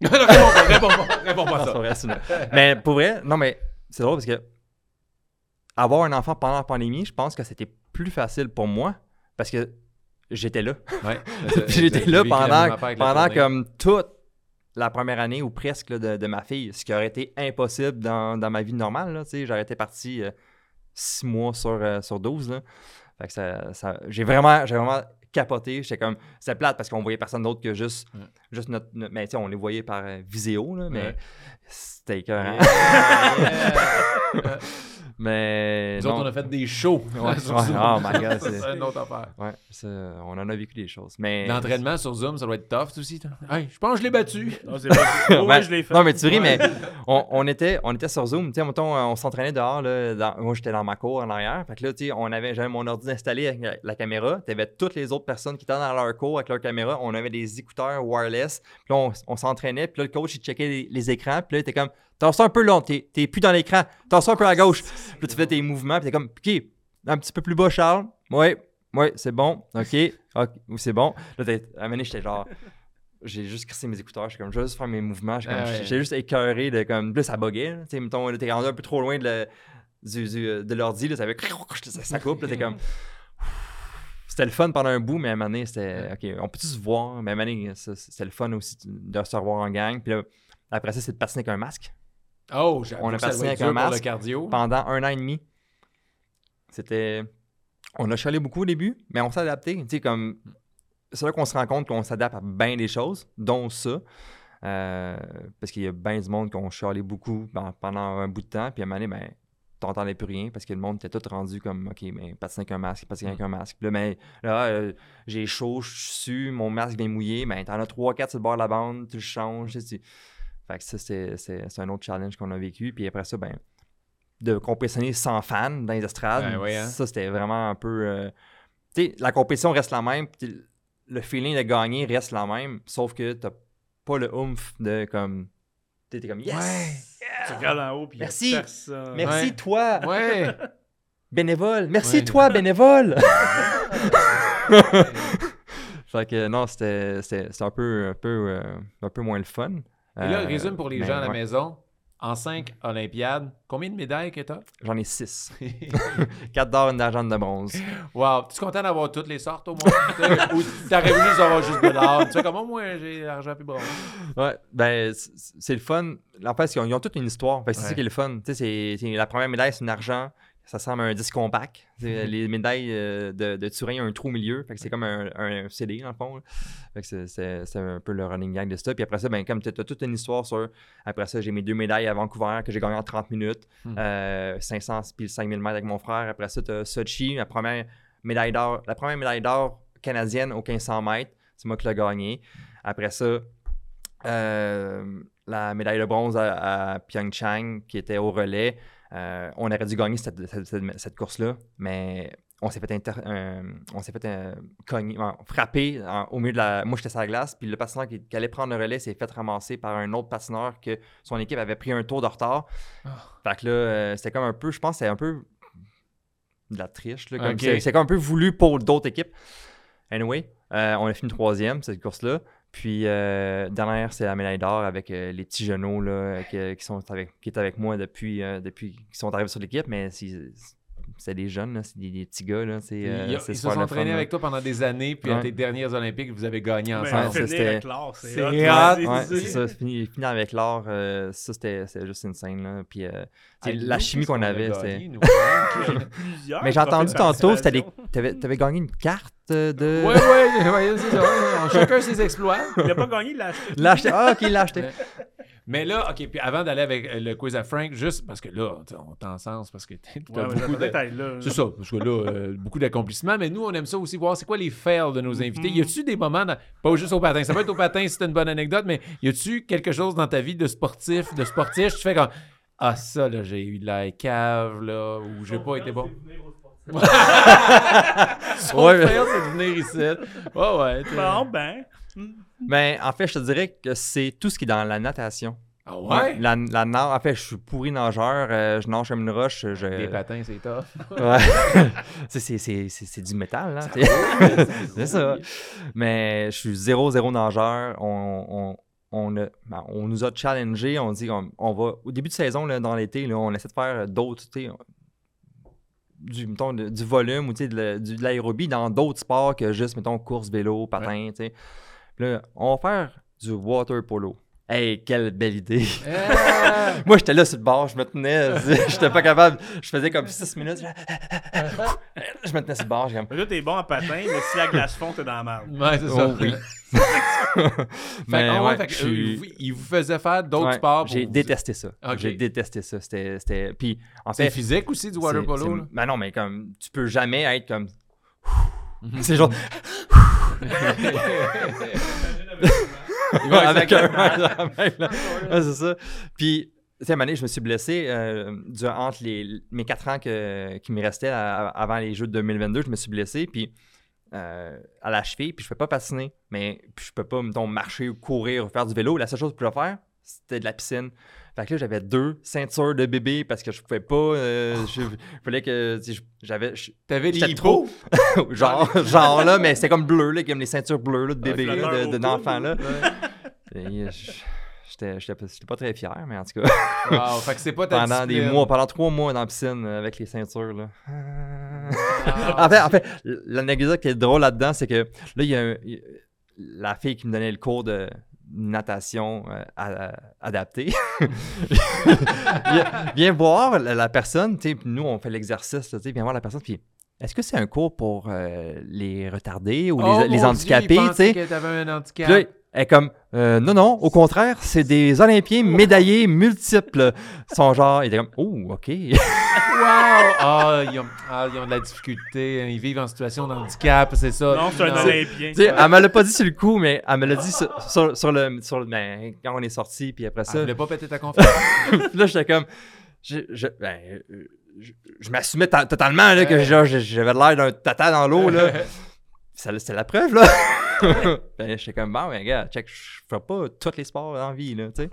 Non, non, réponds pas, réponds pas, à ça. mais pour vrai, non, mais c'est drôle parce que avoir un enfant pendant la pandémie, je pense que c'était plus facile pour moi parce que j'étais là. Ouais. J'étais là pendant, pendant comme toute la première année ou presque là, de, de ma fille, ce qui aurait été impossible dans, dans ma vie normale. J'aurais été parti euh, six mois sur, euh, sur 12. Là. Fait que ça, ça- j'ai vraiment, j'ai vraiment capoté. J'étais comme, c'était plate parce qu'on voyait personne d'autre que juste, Ouais. juste notre, notre- mais tu sais, on les voyait par euh, visio, là, mais Ouais. c'était écœurant. Yeah. mais Nous non. autres, on a fait des shows. Ouais, sur ouais, Zoom. oh my God, Ça, c'est- une autre affaire. Ouais, on en a vécu des choses. Mais L'entraînement sur Zoom, ça doit être tough aussi. toi. Hey, je pense que je l'ai battu. Non, c'est pas- Ouais, je l'ai fait. Non, mais tu ris, Ouais. mais on, on était, on était sur Zoom. Tu sais, euh, on s'entraînait dehors. Là, dans- moi, j'étais dans ma cour en arrière. Fait que là, tu sais, on avait, j'avais mon ordi installé avec la, la caméra. Tu avais toutes les autres personnes qui étaient dans leur cour avec leur caméra. On avait des écouteurs wireless. Puis là, on, on s'entraînait. Puis là, le coach, il checkait les, les écrans. Puis là, il était comme, t'as ça un peu long. T'es, t'es plus dans l'écran. T'as ça un peu à gauche. Puis là, tu fais tes mouvements. Puis t'es comme, OK, un petit peu plus bas, Charles. Ouais, ouais, c'est bon. OK, OK, c'est bon. Là, t'es- à un moment donné, j'étais genre j'ai juste crissé mes écouteurs, j'étais comme, je vais juste faire mes mouvements, j'étais comme- Ah ouais. j'étais juste écœuré de comme, là ça buguait, tu sais, mettons, là, t'es rendu un peu trop loin de, le- du, du- de l'ordi, là, ça avait, ça, ça coupe, là, t'es comme, c'était le fun pendant un bout, mais à un moment donné, c'était, ok, on peut-tu se voir, mais à un moment donné, c'était le fun aussi de se revoir en gang, puis là, après ça, c'est de patiner avec un masque, Oh, On a patiné avec un masque cardio. pendant un an et demi, c'était, on a chialé beaucoup au début, mais on s'est adapté, tu sais, comme, c'est là qu'on se rend compte qu'on s'adapte à bien des choses, dont ça. Euh, parce qu'il y a bien du monde qui ont chialé beaucoup ben, pendant un bout de temps, puis à un moment donné, ben, t'entendais plus rien parce que le monde était tout rendu comme, OK, ben, patiner avec un masque, patiner avec un masque. Puis là, ben, là euh, j'ai chaud, je suis su, mon masque vient mouiller, ben, t'en as 3-4 sur le bord de la bande, tu le changes, tu sais, tu- Fait que ça, c'est, un autre challenge qu'on a vécu. Puis après ça, ben, de compétitionner sans fans dans les estrades, Ben oui, hein. ça, c'était vraiment un peu... euh, Tu sais, la compétition reste la même, puis le feeling de gagner reste la même, sauf que t'as pas le oomph de comme. T'es comme yes! Tu regardes en haut, puis Merci. personne. Merci Ouais. toi, Ouais. bénévole! Merci Ouais. toi, bénévole! fait que non, c'était c'était- c'était un peu, un, peu, euh, un peu moins le fun. Et là, Euh, résume pour les mais gens à la ouais, maison. En cinq Olympiades, combien de médailles que t'as? J'en ai six. 4 d'or, une d'argent, une de bronze. wow, tu es content d'avoir toutes les sortes au moins? Ou t'aurais voulu juste avoir juste de l'or? Tu sais comment moi j'ai l'argent puis bronze? Ouais, ben, c'est le fun. En fait, ils ont, ils ont toute une histoire. C'est Ouais. ça qui est le fun. Tu sais, c'est- c'est- la première médaille, c'est un argent. Ça ressemble à un disque compact. C'est- Mhm. Les médailles euh, de, de Turin, a un trou au milieu. Fait que c'est comme un, un CD, dans le fond. là. Fait que c'est- un peu le running gag de ça. Puis après ça, ben, comme tu as toute une histoire sur. Après ça, j'ai mes deux médailles à Vancouver que j'ai gagné en 30 minutes. Mhm. Euh, 500 puis le 5000 mètres avec mon frère. Après ça, tu as Sochi, la première médaille d'or. La première médaille d'or canadienne au 1500 mètres. C'est moi qui l'ai gagné. Après ça, euh, la médaille de bronze à, à Pyeongchang qui était au relais. Euh, on aurait dû gagner cette, cette- cette- cette course-là, mais on s'est fait, inter- euh, on s'est fait euh, cogner, frapper en- au milieu de la. Moi, j'étais sur la glace, puis le patineur qui, qui allait prendre le relais s'est fait ramasser par un autre patineur que son équipe avait pris un tour de retard. Ah. Fait que là, euh, c'était comme un peu, je pense, c'était un peu de la triche. Là, comme Ok. c'est, c'est comme un peu voulu pour d'autres équipes. Anyway, on a fini troisième, cette course-là. Puis, euh, dernière, c'est la médaille d'or avec euh, les petits genoux là, qui, qui sont avec, qui étaient avec moi depuis, euh, depuis qu'ils sont arrivés sur l'équipe. Mais c'est, des jeunes, là, c'est des, des petits gars. Là, c'est, euh, Ils, se sont entraînés avec toi pendant des années, puis à tes dernières Olympiques, vous avez gagné Mais ensemble. c'était- avec l'or, c'est c'est hot, hot. là. Ouais, C'est- ça. Finir, finir avec l'or, euh, ça, c'était, c'était juste une scène. Là. Puis, euh, tu la nous, chimie qu'on avait, c'était. Plusieurs Mais j'ai entendu tantôt, participation. t'avais, t'avais gagné une carte euh, de. Ouais, ouais, ouais, c'est ça. ouais. Chacun ses exploits. Il n'a pas gagné, il l'a acheté. L'a acheté. Ah, ok, il l'a acheté. Mais là, OK, puis avant d'aller avec euh, le quiz à Frank, juste parce que là, on t'encense parce que t'as Ouais, t'as beaucoup de... là. C'est ça, parce que là, euh, beaucoup d'accomplissements, mais nous, on aime ça aussi voir c'est quoi les fails de nos invités. Y a-tu des moments, dans- pas juste au patin, ça peut être au patin si c'est une bonne anecdote, mais y a-tu quelque chose dans ta vie de sportif, de sportif, tu fais comme Ah, ça, là, j'ai eu de la cave, là, ou j'ai pas été bon? Son Ouais, mais- fail, c'est de venir ici. Ouais, ouais. Bon, ben. Mais en fait, je te dirais que c'est tout ce qui est dans la natation. Ah ouais? La, la nage, en fait, je suis pourri nageur, euh, je nage comme une roche. Je... Les patins, c'est tough. Ouais. c'est, c'est, c'est, c'est, c'est du métal, là. tu sais. c'est ça. Mais je suis zéro, zéro nageur. On, on, on, a- ben, on nous a challengé. On dit on, on va. Au début de saison, là, dans l'été, là, on essaie de faire d'autres. Du, mettons, de- du volume ou de, du- de l'aérobie dans d'autres sports que juste, mettons, course, vélo, patin. tu sais. Là, on va faire du water polo. Hey, quelle belle idée! Moi, j'étais là sur le bord, je me tenais, j'étais pas capable. Je faisais comme 6 minutes. Je me tenais sur le bord, j'ai comme. Mais là, t'es bon en patin, mais si la glace fond, t'es dans la merde. Ouais, c'est ça. Oh, oui. Fait que, Mais ouais, fait que, je euh, il vous faisait faire d'autres Ouais, sports. pour J'ai vous- détesté ça. J'ai détesté ça. C'était. c'était- Puis, en C'est fait. physique aussi du water c'est- polo. c'est- là? Ben non, mais comme. Tu peux jamais être comme. c'est genre. Ouais, avec un. exactement. avec la- Ouais, c'est ça. Puis, tu sais, à un moment donné, je me suis blessé euh, durant entre les, mes quatre ans que, qui me restaient à- avant les Jeux de 2022. Je me suis blessé, puis euh, à la cheville, puis je ne peux pas patiner, mais puis je peux pas, mettons, marcher ou courir ou faire du vélo. La seule chose que je pouvais faire, c'était de la piscine. Fait que là, j'avais deux ceintures de bébé parce que je pouvais pas. euh, je, il fallait que. J'avais. je- T'avais des J'étais hippos. genre, genre là, mais c'était comme bleu, là, comme les ceintures bleues là, de bébé, là, de- au de- d'enfants. coude. là. Euh, je- J'étais j'étais pas, j'étais pas très fier, mais en tout cas, Wow, fait que c'est pas ta pendant des mois, pendant trois mois dans la piscine euh, avec les ceintures. Là. Ah. en fait, en fait l'anecdote qui est drôle là-dedans, c'est que là, il y a un- il y a- la fille qui me donnait le cours de natation euh, à- adaptée. viens, viens voir la, la personne, tu nous, on fait l'exercice, tu viens voir la personne, puis est-ce que c'est un cours pour euh, les retardés ou Oh, les, les mon Dieu, handicapés, tu sais? Elle est comme, euh, non, non, au contraire, c'est des Olympiens médaillés multiples. Sont genre, il était comme, oh, OK. Wow! Ah, ils ont, ah, ils ont de la difficulté. hein, Ils vivent en situation de handicap, c'est ça. Non, c'est un Olympien. Tu sais, elle me l'a pas dit sur le coup, mais elle me l'a dit sur, sur- sur le, sur le- ben, quand on est sorti, puis après Ah, ça. voulait pas péter ta confiance. Puis là, j'étais comme, je, je, ben, je, je m'assumais ta- totalement là, que j'avais l'air d'un tata dans l'eau. là. Ça, C'était la preuve, là. ben, j'étais comme, bon, ben, gars, check, je ferai pas tous les sports en vie, là, tu sais.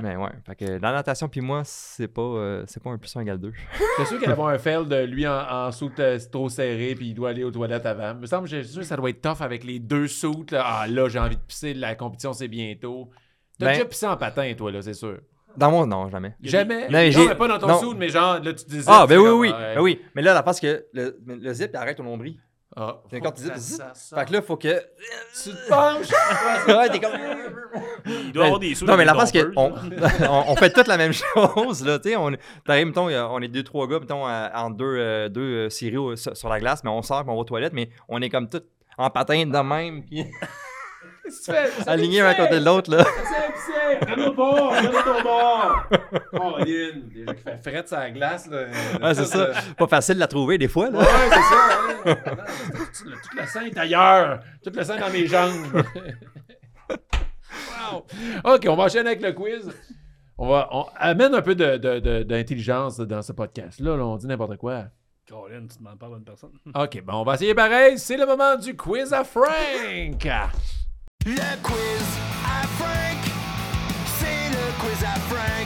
Mais ouais, fait que la natation, puis moi, c'est pas, euh, c'est pas un plus un égal deux. C'est sûr qu'il va avoir un fail de lui en, en soute euh, trop serré puis il doit aller aux toilettes avant. Il me semble, sûr que ça doit être tough avec les deux soutes. Là. Ah là, j'ai envie de pisser, la compétition c'est bientôt. T'as Ben- déjà pissé en patin, toi, là, c'est sûr? Dans mon, non, jamais. Jamais. Non, mais non, mais pas dans ton non. soute, mais genre, là, tu disais. Ah, ben oui, fais oui, comme, oui. ah, Ben oui. Mais là, la parce que le, le zip, il arrête ton nombril. Ah, C'est faut quand que tu dis- ça- zip. ça sorte. Fait que là, faut que. tu te penches. ouais, t'es comme. Il doit avoir des sous. Non, mais la que dompeuses, on, on, on fait toute la même chose, là, tu sais, on, t'arrives, mettons, on est deux, trois gars, mettons, en deux, euh, deux euh, sur, la glace, mais on sort, puis on va aux toilettes, mais on est comme tous en patin de même, puis Alignés un à côté de l'autre, là. C'est pisser! Regarde au bord! Regarde ton bord! Oh, Lynn! Déjà qu'il fait fret sur la glace, là. Ouais, c'est ça. Pas facile de la trouver, des fois, là. Ouais, c'est ça. ouais. Non, non, Tout le- tout le sang est ailleurs. Tout le sang est dans mes jambes. wow. OK, on va enchaîner avec le quiz. On va on amène un peu de- de- de- d'intelligence dans ce podcast-là. là. on dit n'importe quoi. Colin, tu demandes pas à la bonne personne. OK, bon, on va essayer pareil. C'est le moment du quiz à Frank. Le quiz à Frank. C'est le quiz à Frank.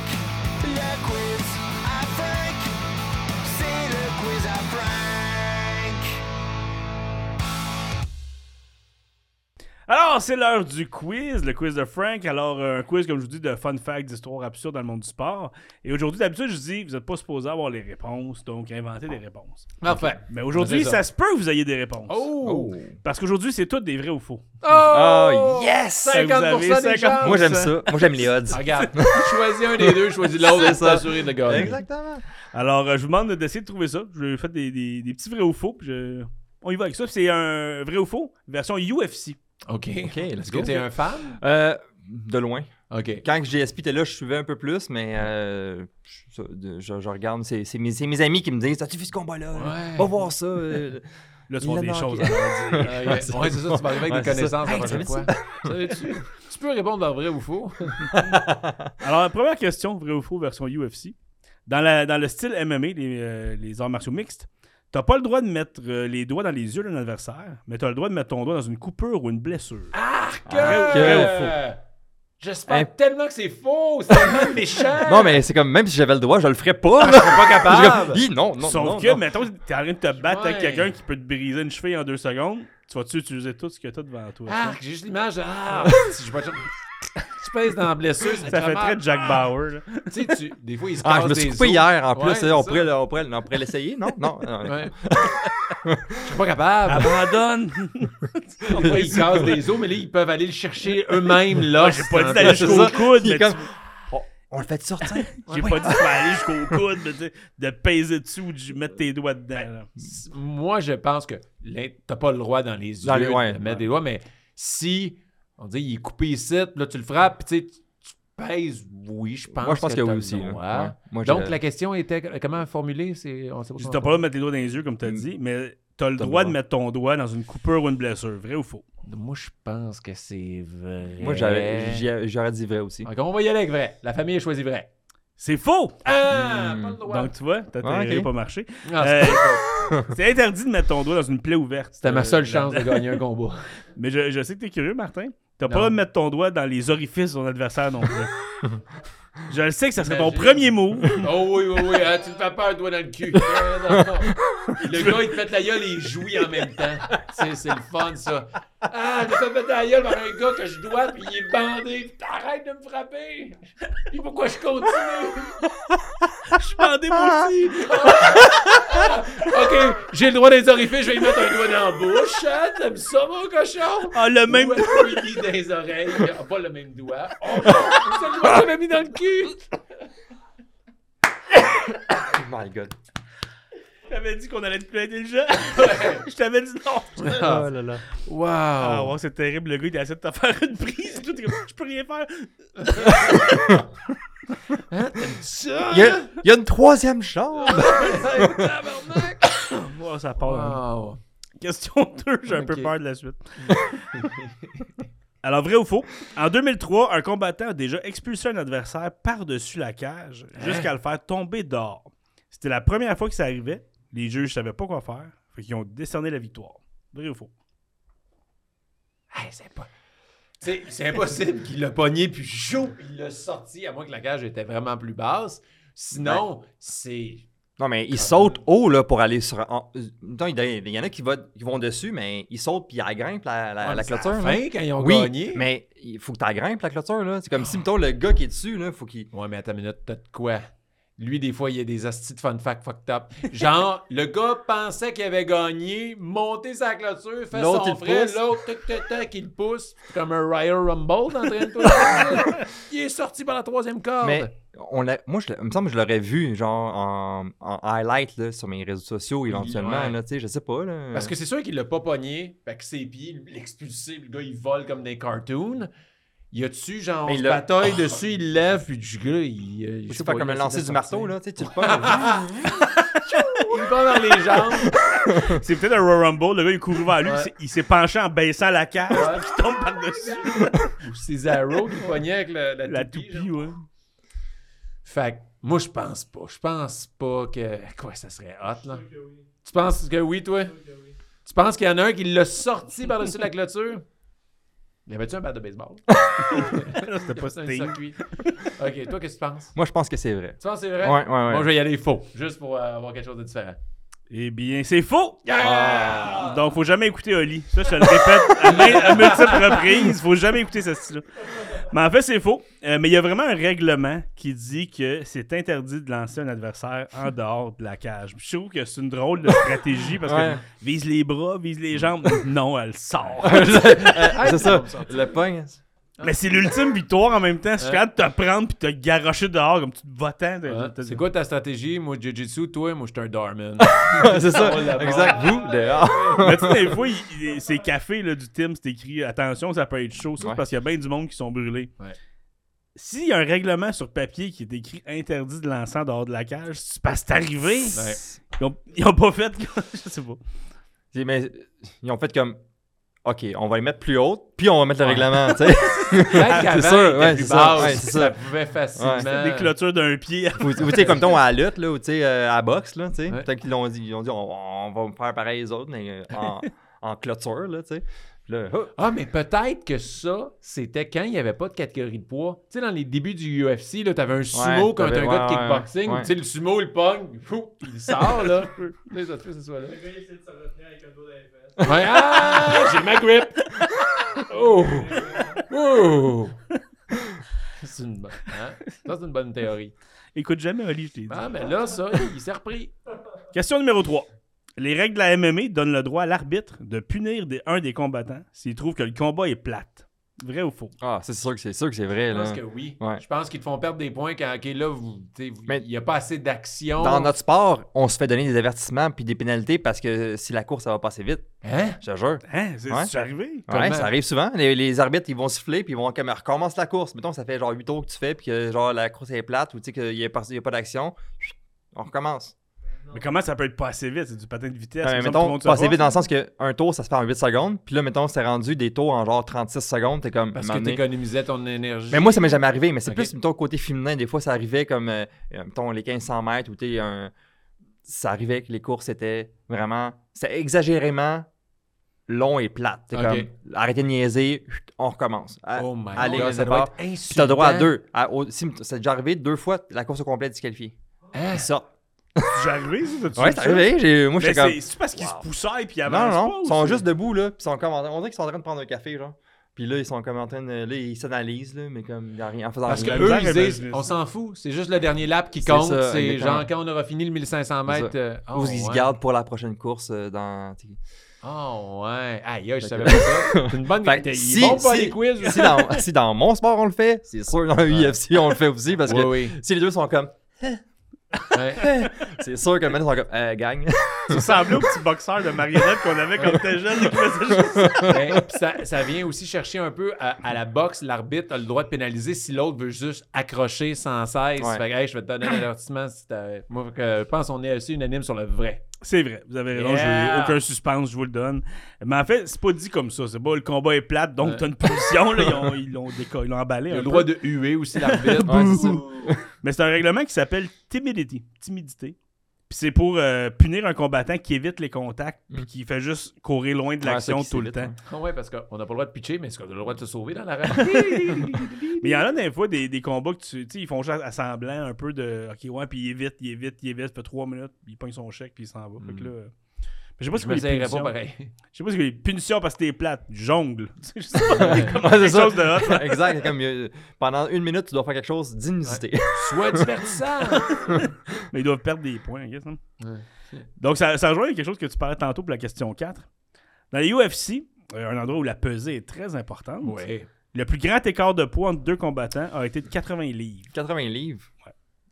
Alors, c'est l'heure du quiz, le quiz de Frank. Alors, euh, un quiz, comme je vous dis, de fun facts, d'histoires absurdes dans le monde du sport. Et aujourd'hui, d'habitude, je dis, vous n'êtes pas supposé avoir les réponses, donc inventez des réponses. Parfait. Mais aujourd'hui, ça. ça. se peut que vous ayez des réponses. Oh! Parce qu'aujourd'hui, c'est toutes des vrais ou faux. Oh! yes! 50% Vous avez des 50%. chances. Moi, j'aime ça. Moi, j'aime les odds. Regarde, choisis un des deux, choisis l'autre, C'est s'assurer de gagner. Exactement. Alors, euh, je vous demande d'essayer de trouver ça. Je vais faire des, des- des petits vrais ou faux. puis je- On y va avec ça. C'est un vrai ou faux, version UFC. OK. OK, let's Est-ce que go. t'es un fan? Euh, de loin. OK. Quand GSP était là, je suivais un peu plus, mais euh, je, je- je regarde. C'est c'est mes, c'est mes amis qui me disent As-tu vu ce combat-là? Ouais. Va voir ça. euh. Là, tu l'a des choses à leur dire. Ouais, c'est ça, tu vas arriver avec Ouais, des connaissances Hey? Tu peux répondre par vrai ou faux? Alors, la première question, vrai ou faux, version UFC. Dans, la- dans le style MMA, les, euh, les arts martiaux mixtes, t'as pas le droit de mettre euh, les doigts dans les yeux d'un adversaire, mais t'as le droit de mettre ton doigt dans une coupure ou une blessure. Arc! Vrai ou faux? J'espère Hein? tellement que c'est faux. C'est tellement méchant. Non, mais c'est comme, même si j'avais le droit, je le ferais pas. je serais pas capable. Hi, non, non, Sauf non, que, non. mettons, t'es en train de te battre avec quelqu'un qui peut te briser une cheville en deux secondes, tu vas-tu utiliser tout ce que t'as devant toi? Ah, j'ai juste l'image. de- Ah, si je. Tu pèses dans la blessure, ça, Ça fait très Jack Bauer. là. Tu sais, tu- des fois, ils se Ah, cassent je me suis coupé os. hier en plus. Ouais, euh, on, pourrait, le- on, pourrait, on pourrait l'essayer, non? Non. non. Ouais. Je suis pas capable. Abandonne! Après, ils cassent des os, mais là, ils peuvent aller le chercher eux-mêmes là. J'ai pas dit d'aller jusqu'au coude, Il mais comme, tu- on, le fait sortir. j'ai pas dit de aller jusqu'au coude, mais tu sais, de peser dessus ou de mettre tes doigts dedans. là. Moi, je pense que t'as pas le droit dans les yeux Dans les- de mettre ouais. des doigts, mais si, on dit, il est coupé ici, puis là, tu le frappes, puis tu sais, tu tu pèses, oui, je pense Moi, je pense que t'as oui aussi. Ouais. Moi, Donc, la question était comment formulée? C'est, on sait pas T'as le droit de mettre les doigts dans les yeux, comme t'as dit, mais t'as le T'as le droit de mettre ton doigt dans une coupure ou une blessure. Vrai ou faux? Moi, je pense que c'est vrai. Moi, j'aurais dit vrai aussi. Donc, on va y aller avec vrai. La famille a choisi vrai. C'est faux! Ah! Hmm. Pas le droit. Donc, tu vois, ta Ah, théorie ok. n'a pas marché. Ah, Euh, c'est- interdit de mettre ton doigt dans une plaie ouverte. C'était ma Euh, seule chance de gagner un combat. Mais je, je sais que t'es curieux, Martin. T'as pas le droit de mettre ton doigt dans les orifices de ton adversaire non plus. je le sais que ça serait ton Imagine. premier mot. Oh oui, oui, oui, hein, tu te fais pas un doigt dans le cul. Euh, non, non. Le gars, il te fait la gueule et il jouit en même temps. C'est, c'est le fun, ça. Ah, je me fais mettre la gueule par un gars que je dois, puis il est bandé. Arrête de me frapper. Puis pourquoi je continue? Je suis bandé moi aussi. OK, j'ai le droit des orifices, je vais lui mettre un doigt dans la bouche. Hein? T'aimes ça, mon cochon? Ah, le même. Oui, dans les oreilles. Ah, pas le même doigt. Oh, c'est le doigt qu'il m'a mis dans le cul. Oh my god. T'avais dit qu'on allait être plus intelligent. je t'avais dit non. Oh là là. Wow. Ah, ouais, c'est terrible. Le gars, il essaie de te faire une prise. Tout, comme, je peux rien faire. Ça? Il y, a, il y a une troisième chambre. Oh, ça part. hein. Wow. Question 2, j'ai un peu peur de la suite. Alors, vrai ou faux? En 2003, un combattant a déjà expulsé un adversaire par-dessus la cage jusqu'à le faire tomber dehors. C'était la première fois que ça arrivait. Les juges savaient pas quoi faire. Fait qu'ils ont décerné la victoire. Vrai ou faux? Hey, c'est pas. C'est, impossible qu'il l'a pogné puis il l'a sorti, à moins que la cage était vraiment plus basse. Sinon, c'est. Non, mais ils sautent haut là, pour aller sur. en- Il y, en a qui, va- qui vont dessus, mais ils sautent puis ils grimpent la, la, Ouais, la c'est à clôture. la fin, quand ils ont Oui, gagné. mais il faut que tu grimpes la clôture. là. C'est comme si, mettons, le gars qui est dessus, là, faut qu'il. Ouais, mais attends une minute, t'as de quoi? Lui, des fois, il y a des hosties de fun fact fucked up. Genre, le gars pensait qu'il avait gagné, monté sa clôture, fait son le frère, l'autre, tac, tac, tac, il le pousse, comme un Royal Rumble de tout Il est sorti par la troisième corde. Mais on l'a- moi, je, il me semble que je l'aurais vu, genre, en, en highlight là, sur mes réseaux sociaux, éventuellement. Ouais. Là, je sais pas. Là. Parce que c'est sûr qu'il l'a pas pogné, fait que ses pieds, l'expulsé, le gars il vole comme des cartoons. Il a dessus, genre, il bataille dessus, il lève, puis du gars, il. sais sais, pas, comme il un essaie lancer du marteau, là, tu sais, tu le pognes. Il va vers les jambes. C'est peut-être un Royal Rumble. Le gars, il court vers lui. Ouais. il s'est- Il penché en baissant la cage. Ouais. puis il tombe par-dessus. Ou c'est Zaro qui pognait avec le- la, la toupie, ouais. Fait que Moi, je pense pas. Je pense pas que. Quoi, ça serait hot, là? Tu penses que oui, toi? Tu penses qu'il y en a un qui l'a sorti par-dessus la clôture? Y avait-tu un bat de baseball? C'était pas Sting. circuit. Ok, toi, qu'est-ce que tu penses? Moi, je pense que c'est vrai. Tu penses que c'est vrai? Ouais, ouais, ouais. Moi, je vais y aller faux, juste pour euh, avoir quelque chose de différent. Eh bien, c'est faux! Ah! Donc, faut jamais écouter Oli. Ça, je te le répète à, à multiples reprises. Faut jamais écouter ce style-là. Mais en fait, c'est faux. Euh, mais il y a vraiment un règlement qui dit que c'est interdit de lancer un adversaire en dehors de la cage. Je trouve que c'est une drôle de stratégie parce Ouais. que vise les bras, vise les jambes. Non, elle sort. c'est ça. Le pogne. Mais c'est l'ultime victoire en même temps. C'est capable de te prendre puis te garrocher dehors comme tu te votant. C'est quoi ta stratégie? Moi, Jiu-Jitsu, toi, moi, je suis un Darman. c'est ça. Exact. Vous, dehors. Mais tu sais, des fois, il- il- ces cafés là, du Tim, c'est écrit attention, ça peut être chaud. Ça, parce qu'il y a bien du monde qui sont brûlés. Ouais. S'il y a un règlement sur papier qui est écrit interdit de lancer en dehors de la cage, c'est parce que c'est arrivé. Ouais. Ils, ont, ils ont pas fait. Je sais pas. Mais ils ont fait comme. OK, on va les mettre plus hautes, puis on va mettre le règlement, tu sais. Qu'avant, sûr, ouais, c'est ça, ouais, c'est ça. ça. pouvait facilement... Ouais. Des clôtures d'un pied. Ou, ou tu sais, comme ton à la lutte, là, ou tu sais, euh, à la boxe, là, tu sais. Ouais. Peut-être qu'ils l'ont dit, ils ont dit, on, on va faire pareil les autres, mais euh, en, en clôture, là, tu sais. Là, oh, Ah, mais peut-être que ça, c'était quand il n'y avait pas de catégorie de poids. Tu sais, dans les débuts du UFC, là, t'avais un sumo Ouais, contre un t'avais- gars de kickboxing. ouais, Tu sais, le sumo, il pogne, fou, il sort, là. Là, ça se fait que ce soit là. Ouais, ah, j'ai ma grip. Oh, oh. C'est une bonne, hein? Ça, c'est une bonne théorie. Écoute jamais Oli, je t'ai dit. Ah, mais là, ça, il s'est repris. Question numéro 3. Les règles de la MMA donnent le droit à l'arbitre de punir des- un des combattants s'il trouve que le combat est plate. Vrai ou faux? Ah, c'est sûr que c'est sûr que c'est vrai, Je là. pense que oui. Ouais. Je pense qu'ils te font perdre des points quand, OK, là, il n'y a pas assez d'action. Dans notre sport, on se fait donner des avertissements puis des pénalités parce que si la course, ça va passer vite. Hein? Je te jure. Hein? C'est Ouais. arrivé? Ouais, ça arrive souvent. Les, les arbitres, ils vont siffler, puis ils vont comme recommence la course. Mettons, ça fait genre 8 tours que tu fais, puis que genre la course est plate, ou tu sais qu'il n'y a, pas- il y a pas d'action. On recommence. Mais comment ça peut être pas assez vite? C'est du patin de vitesse. Ouais, tout le mettons, passer voit, vite dans le ça. sens qu'un tour, ça se fait en 8 secondes. Puis là, mettons, c'est rendu des tours en genre 36 secondes. T'es comme. Parce que moment tu donné- économisais ton énergie. Mais moi, ça m'est jamais arrivé. Mais c'est plus, mettons, côté féminin. Des fois, ça arrivait comme, euh, euh, mettons, les 1500 mètres où t'es un. Ça arrivait que les courses étaient vraiment. C'était exagérément long et plate. T'es comme, arrêtez de niaiser, on recommence. À- Oh my allez, god, ça doit être t'as droit à deux. À- au- si c'est déjà arrivé deux fois, la course au complet est disqualifiée. Hein? Ils sortent. C'est déjà arrivé, ça? Ouais, c'est arrivé. J'ai- Moi, j'étais comme. c'est parce qu'ils Wow. se poussaient puis ils Non, avancent non, pas, non. Ils sont c'est- juste debout, là. Puis ils sont comme. en- On dirait qu'ils sont en train de prendre un café, genre. Puis là, ils sont comme en train de. Là, ils s'analysent, là, mais comme y a rien, en faisant Parce que eux, ils disent, on s'en fout. C'est juste le dernier lap qui C'est compte. ça, C'est genre quand on aura fini le 1500 C'est ça. mètres. euh, oh, Ou ils se gardent pour la prochaine course euh, dans. t'sais. Oh, ouais. Aïe, aïe, je savais pas ça. C'est une bonne Fait si- bon pas si- les quiz. si, dans, si dans mon sport on le fait, c'est sûr dans le UFC on le fait aussi parce que Oui, oui. si les deux sont comme, Ouais. c'est sûr que le maintenant ils sont comme, euh, gang. Ça ressemblait au petit boxeur de marionnette qu'on avait quand on était jeune et qui faisait juste ça, ça vient aussi chercher un peu à, à la boxe. L'arbitre a le droit de pénaliser si l'autre veut juste accrocher sans cesse. Ouais. Fait que, hey, je vais te donner un avertissement. Si Moi, que- je pense qu'on est assez unanime sur le vrai. C'est vrai, vous avez raison, Yeah. aucun suspense, je vous le donne. Mais en fait, c'est pas dit comme ça. C'est pas le combat est plate, donc t'as une punition. Là, ils l'ont ils l'ont emballé. Il a un le peu. droit de huer aussi l'arbitre. Ouais. Mais c'est un règlement qui s'appelle timidity, timidité. Puis c'est pour euh, punir un combattant qui évite les contacts puis Mm. qui fait juste courir loin de l'action tout le temps. hein. Ah ouais, parce qu'on n'a pas le droit de pitcher, mais est-ce qu'on a le droit de se sauver dans la rame? Mais il y en a des fois des, des combats que tu sais, ils font juste à semblant un peu de OK, ouais, puis il évite, il évite, il évite, fait trois minutes, puis il pogne son chèque, puis il s'en va. Fait que là. Mais je sais pas Je si me les punitions. pas pareil. Je sais pas si les punitions parce que t'es plate. Jongle. Tu sais, je sais pas. Comme Ouais, c'est quelque ça. chose de hot. là. exact. Comme, euh, pendant une minute, tu dois faire quelque chose d'inusité. Sois divertissant! Mais ils doivent perdre des points, I guess, hein. Ouais. Donc, ça, ça rejoint quelque chose que tu parlais tantôt pour la question 4. Dans les UFC, euh, un endroit où la pesée est très importante, Ouais. le plus grand écart de poids entre deux combattants a été de 80 livres. 80 livres?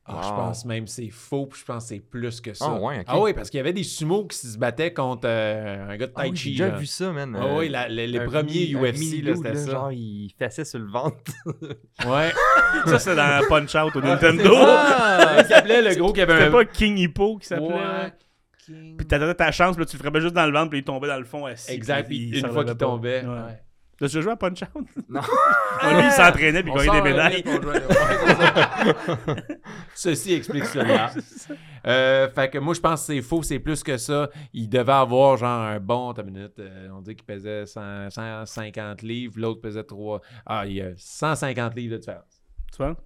Ah, Je pense même que c'est faux, puis je pense que c'est plus que ça. Ah ouais. Ah oui, parce qu'il y avait des sumos qui se battaient contre euh, un gars de Ah Tai oui, Chi. j'ai déjà là. vu ça, man. Ah oui, la- les, les un premiers UFC, là, c'était ça. Genre, il fessait sur le ventre. Ouais. Ça, c'est dans Punch Out au Nintendo. Ah, il s'appelait le gros qui avait C'était un... pas King Hippo qui s'appelait. Ouais. là. Puis t'attendais ta chance, puis là, tu le frappais juste dans le ventre, puis il tombait dans le fond assis. Exact, puis il une fois qu'il tombait. Ouais. ouais. T'as déjà joué à Punch Out? Non. Lui, il s'entraînait puis On il gagnait des médailles. Ceci explique cela. Euh, fait que moi, je pense que c'est faux, c'est plus que ça. Il devait avoir genre un bon, t'as une minute, euh, on dit qu'il pesait 100 150 livres, l'autre pesait 3. Ah, il y a 150 livres de différence. Tu vois?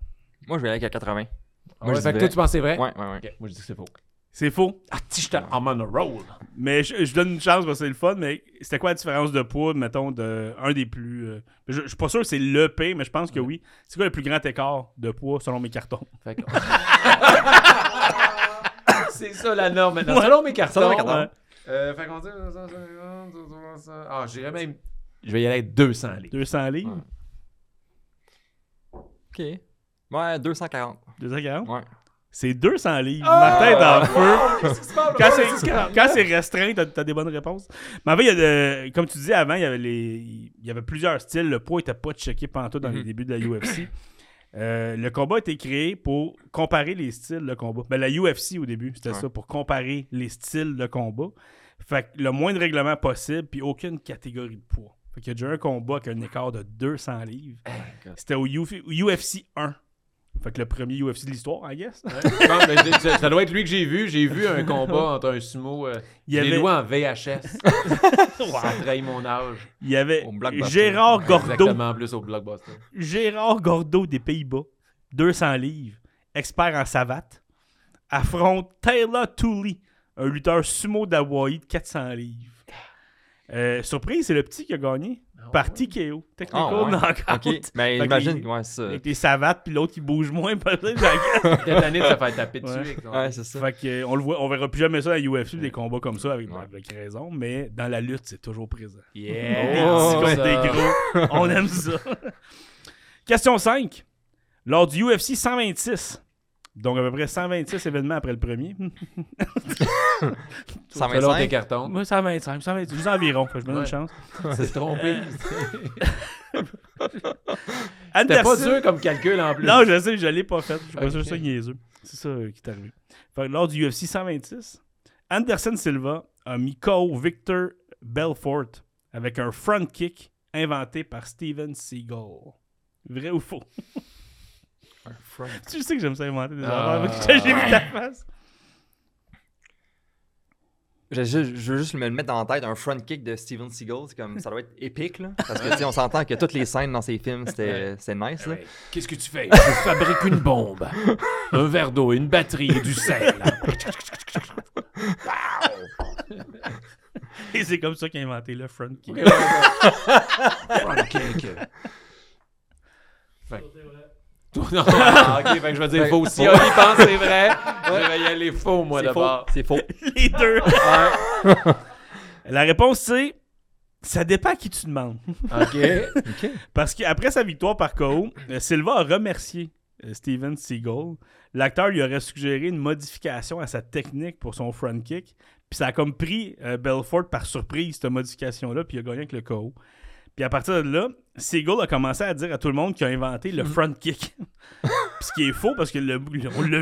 Moi, je vais aller avec à 80. Ah Moi, ouais, je fait que toi, tu penses que c'est vrai? Ouais, ouais, ouais. Ok, moi, je dis que c'est faux. C'est faux. Ah, si j'étais I'm on a roll. Mais je, je donne une chance parce que c'est le fun, mais c'était quoi la différence de poids, mettons, de un des plus. euh, je, je suis pas sûr que c'est le P, mais je pense que oui. C'est quoi le plus grand écart de poids selon mes cartons? Fait que- c'est ça la norme maintenant. Selon mes cartons. Selon mes cartons. Ouais. euh, fait qu'on dit 150, 200. Ah, j'irais même. Je vais y aller avec 200 livres. 200 livres? Ok. Ouais, 240. 240? Ouais. C'est 200 livres. Oh! Martin est en feu. Passe? Quand c'est, quand restreint, t'as, t'as des bonnes réponses. Mais en fait, il y a de- comme tu disais avant, il y avait, les, il y avait plusieurs styles. Le poids n'était pas checké pantoute dans les Mhm. débuts de la UFC. Euh, le combat a été créé pour comparer les styles de combat. Ben, la UFC au début, c'était Ouais. ça, pour comparer les styles de combat. Fait que le moins de règlements possible, puis aucune catégorie de poids. Fait qu'il y a déjà un combat avec un écart de 200 livres. C'était au UF- UFC 1. Fait que le premier UFC de l'histoire, I guess. Ouais, je- ça, ça doit être lui que j'ai vu. J'ai vu un combat entre un sumo. Euh, Il y avait- loué en VHS. Ça trahit mon âge. Il y avait. Gérard Gordeau. Exactement plus au blockbuster. Gérard Gordeau des Pays-Bas, 200 livres, expert en savate, affronte Taylor Tooley, un lutteur sumo d'Hawaï de 400 livres. Euh, surprise, c'est le petit qui a gagné par TKO. Technical Ah, ouais. knockout. Ok. Ben, Fait j'imagine. que- Ouais, c'est ça. Avec tes savates, puis l'autre qui bouge moins, peut-être. année se faire taper dessus. Ouais. c'est ça. fait que, on le voit, on verra plus jamais ça à UFC, des combats comme ça, avec, avec raison, mais dans la lutte, c'est toujours présent. Yeah! Des Oh, petits ça. des gros. On aime ça. Question 5. Lors du UFC 126, donc à peu près 126 événements après le premier. Selon tes 125. cartons. Moi, 125, 126, juste environ. Je me donne Ouais. une chance. C'est se tromper. C'était Anderson... pas dur comme calcul en plus. Non, je sais, je l'ai pas fait. Je suis pas sûr Ok. que c'est niaiseux. C'est ça euh, qui est arrivé. Fait que lors du UFC 126, Anderson Silva a mis KO Victor Belfort avec un front kick inventé par Steven Seagal. Vrai ou faux? Tu sais que j'aime ça inventer des Ah. affaires. que J'ai vu ta face. Je, je- je veux juste me le mettre dans la tête, un front kick de Steven Seagal, c'est comme, ça doit être épique, là. Parce que, tu sais, on s'entend que toutes les scènes dans ses films, c'était nice, là. Qu'est-ce que tu fais? Je fabrique une bombe, un verre d'eau, une batterie et du sel. Et c'est comme ça qu'il a inventé le front kick. Front kick. Fait- Non, ah, ok, fait que je vais dire faux. Si Oli pense que c'est vrai, je vais y aller faux, moi, d'abord. C'est faux. Les deux. La réponse, c'est ça dépend à qui tu demandes. Ok. Parce qu'après sa victoire par KO, euh, Silva a remercié euh, Steven Seagal. L'acteur lui aurait suggéré une modification à sa technique pour son front kick. Puis ça a comme pris euh, Belfort par surprise, cette modification-là, puis il a gagné avec le KO. Puis à partir de là, Seagal a commencé à dire à tout le monde qu'il a inventé le front kick. Ce qui est faux parce qu'on l'a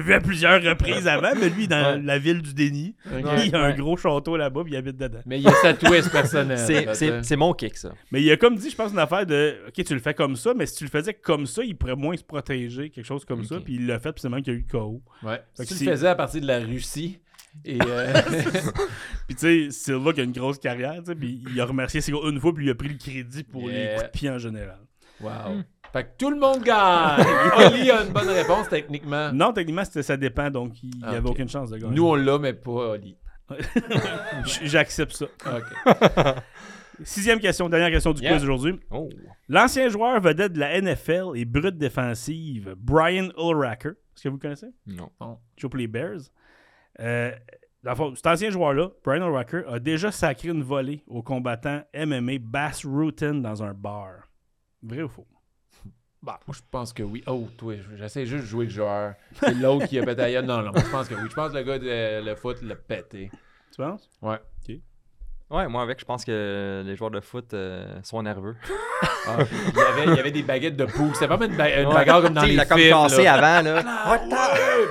vu à plusieurs reprises avant, mais lui, dans Ouais. la ville du déni, Ok. il a un Ouais. gros château là-bas, puis il habite dedans. Mais il y a sa twist personnelle. C'est- Fait C'est que- c'est mon kick, ça. Mais il a comme dit, je pense, une affaire de OK, tu le fais comme ça, mais si tu le faisais comme ça, il pourrait moins se protéger, quelque chose comme ça. Puis il l'a fait, puis c'est même qu'il y a eu KO. Ouais. Si que tu le faisais à partir de la Russie, et euh, Puis tu sais, Silva qui a une grosse carrière, tu sais, puis il a remercié Seagal une fois, puis il a pris le crédit pour les coups de pied en général. wow. Fait que tout le monde gagne. Oli a une bonne réponse techniquement. Non, techniquement, ça dépend, donc il n'y avait aucune chance de gagner. Nous on l'a, mais pas Oli. J'accepte ça. Ok. Sixième question, dernière question du Yeah. quiz aujourd'hui. Oh. L'ancien joueur vedette de la NFL et brute défensive, Brian Ulracker. Est-ce que vous le connaissez? Non. joue pour les Bears. Euh, dans le fond, cet ancien joueur-là, Brian O'Rocker, a déjà sacré une volée au combattant MMA Bass Rutten dans un bar. Vrai ou faux? Bah, moi, je pense que oui. Oh, toi, j'essaie juste de jouer le joueur. C'est l'autre qui a pété. Non, non, moi, je pense que oui. Je pense que le gars de le foot l'a pété. Tu penses? Ouais. Ouais, moi avec, je pense que les joueurs de foot euh, sont nerveux. Ah, il, y avait, il y avait des baguettes de poule. C'était pas une, ba- une Ouais. bagarre comme dans les il a comme films. cassé là. avant, là.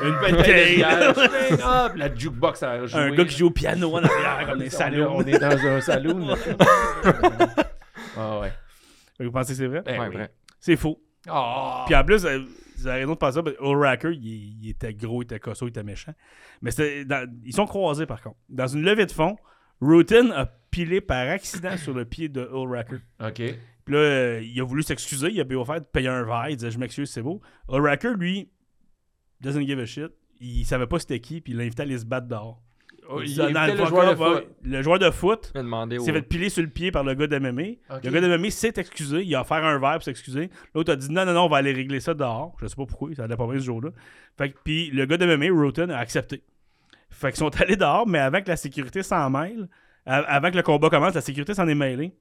Une Bouteille de bouteille. bière. Ah, puis la jukebox a joué. Un gars qui joue au piano en arrière, comme des On est- salons. On est dans un saloon. là. ah ouais. Vous pensez que c'est vrai? Ben Ouais, oui. vrai. C'est faux. Oh. Puis en plus, euh, vous avez raison de penser ça, O'Racker, il, il était gros, il était costaud, il était méchant. Mais dans- ils sont croisés par contre. Dans une levée de fond, Rutin a pilé par accident sur le pied de O'Racker. OK. Puis là, euh, il a voulu s'excuser, il a bien offert de payer un verre, il disait Je m'excuse, c'est beau. O'Racker, lui, doesn't give a shit. Il savait pas c'était qui, puis il l'a invité à aller se battre dehors. Oh, il Dans le le joueur de foot. le joueur de foot s'est fait piler sur le pied par le gars d'MMA. Ok. Le gars d'MMA s'est excusé. Il a offert un verre pour s'excuser. L'autre a dit non, non, non, on va aller régler ça dehors. Je sais pas pourquoi. Ça allait pas bien ce jour-là. Fait que, puis le gars d'MMA, Roten, a accepté. Fait qu'ils sont allés dehors, mais avant que la sécurité s'en mêle, avant que le combat commence, la sécurité s'en est mêlée.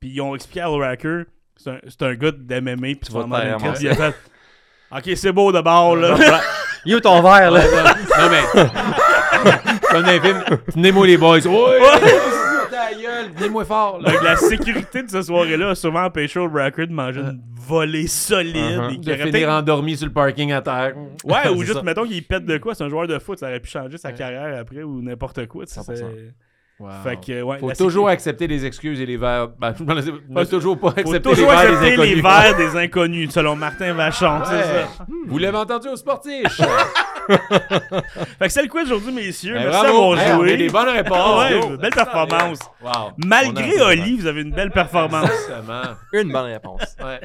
Puis ils ont expliqué à O'Racker c'est un, c'est un gars d'MMA. Puis tu vas demander. Il a fait Ok, c'est beau de bord, là. Où ton verre, là? non, mais. Comme dans les films, tenez-moi les boys. Ouais! Ta gueule, venez-moi fort, là. Fait que la sécurité de cette soirée-là a sûrement empêché O'Racker de manger une volée solide. Uh-huh. et qu'il De finir endormi sur le parking à terre. Ouais, ou juste, ça. mettons qu'il pète de quoi, c'est un joueur de foot, ça aurait pu changer sa carrière après ou n'importe quoi. Tu sais, 100%. c'est- Wow. Fait que, ouais, Faut toujours accepter les excuses et les verres. Ben, je ne toujours pas Faut accepter toujours les verres accepter des inconnus. les verres des inconnus, selon Martin Vachon, Ouais. ça. Vous l'avez entendu au sportif. Fait que c'est le quiz aujourd'hui, messieurs. Ben, Merci bravo. joué. des bonnes réponses. Ouais, belle performance. Wow. Malgré Oli, vous avez une belle performance. Exactement. Une bonne réponse. Ouais.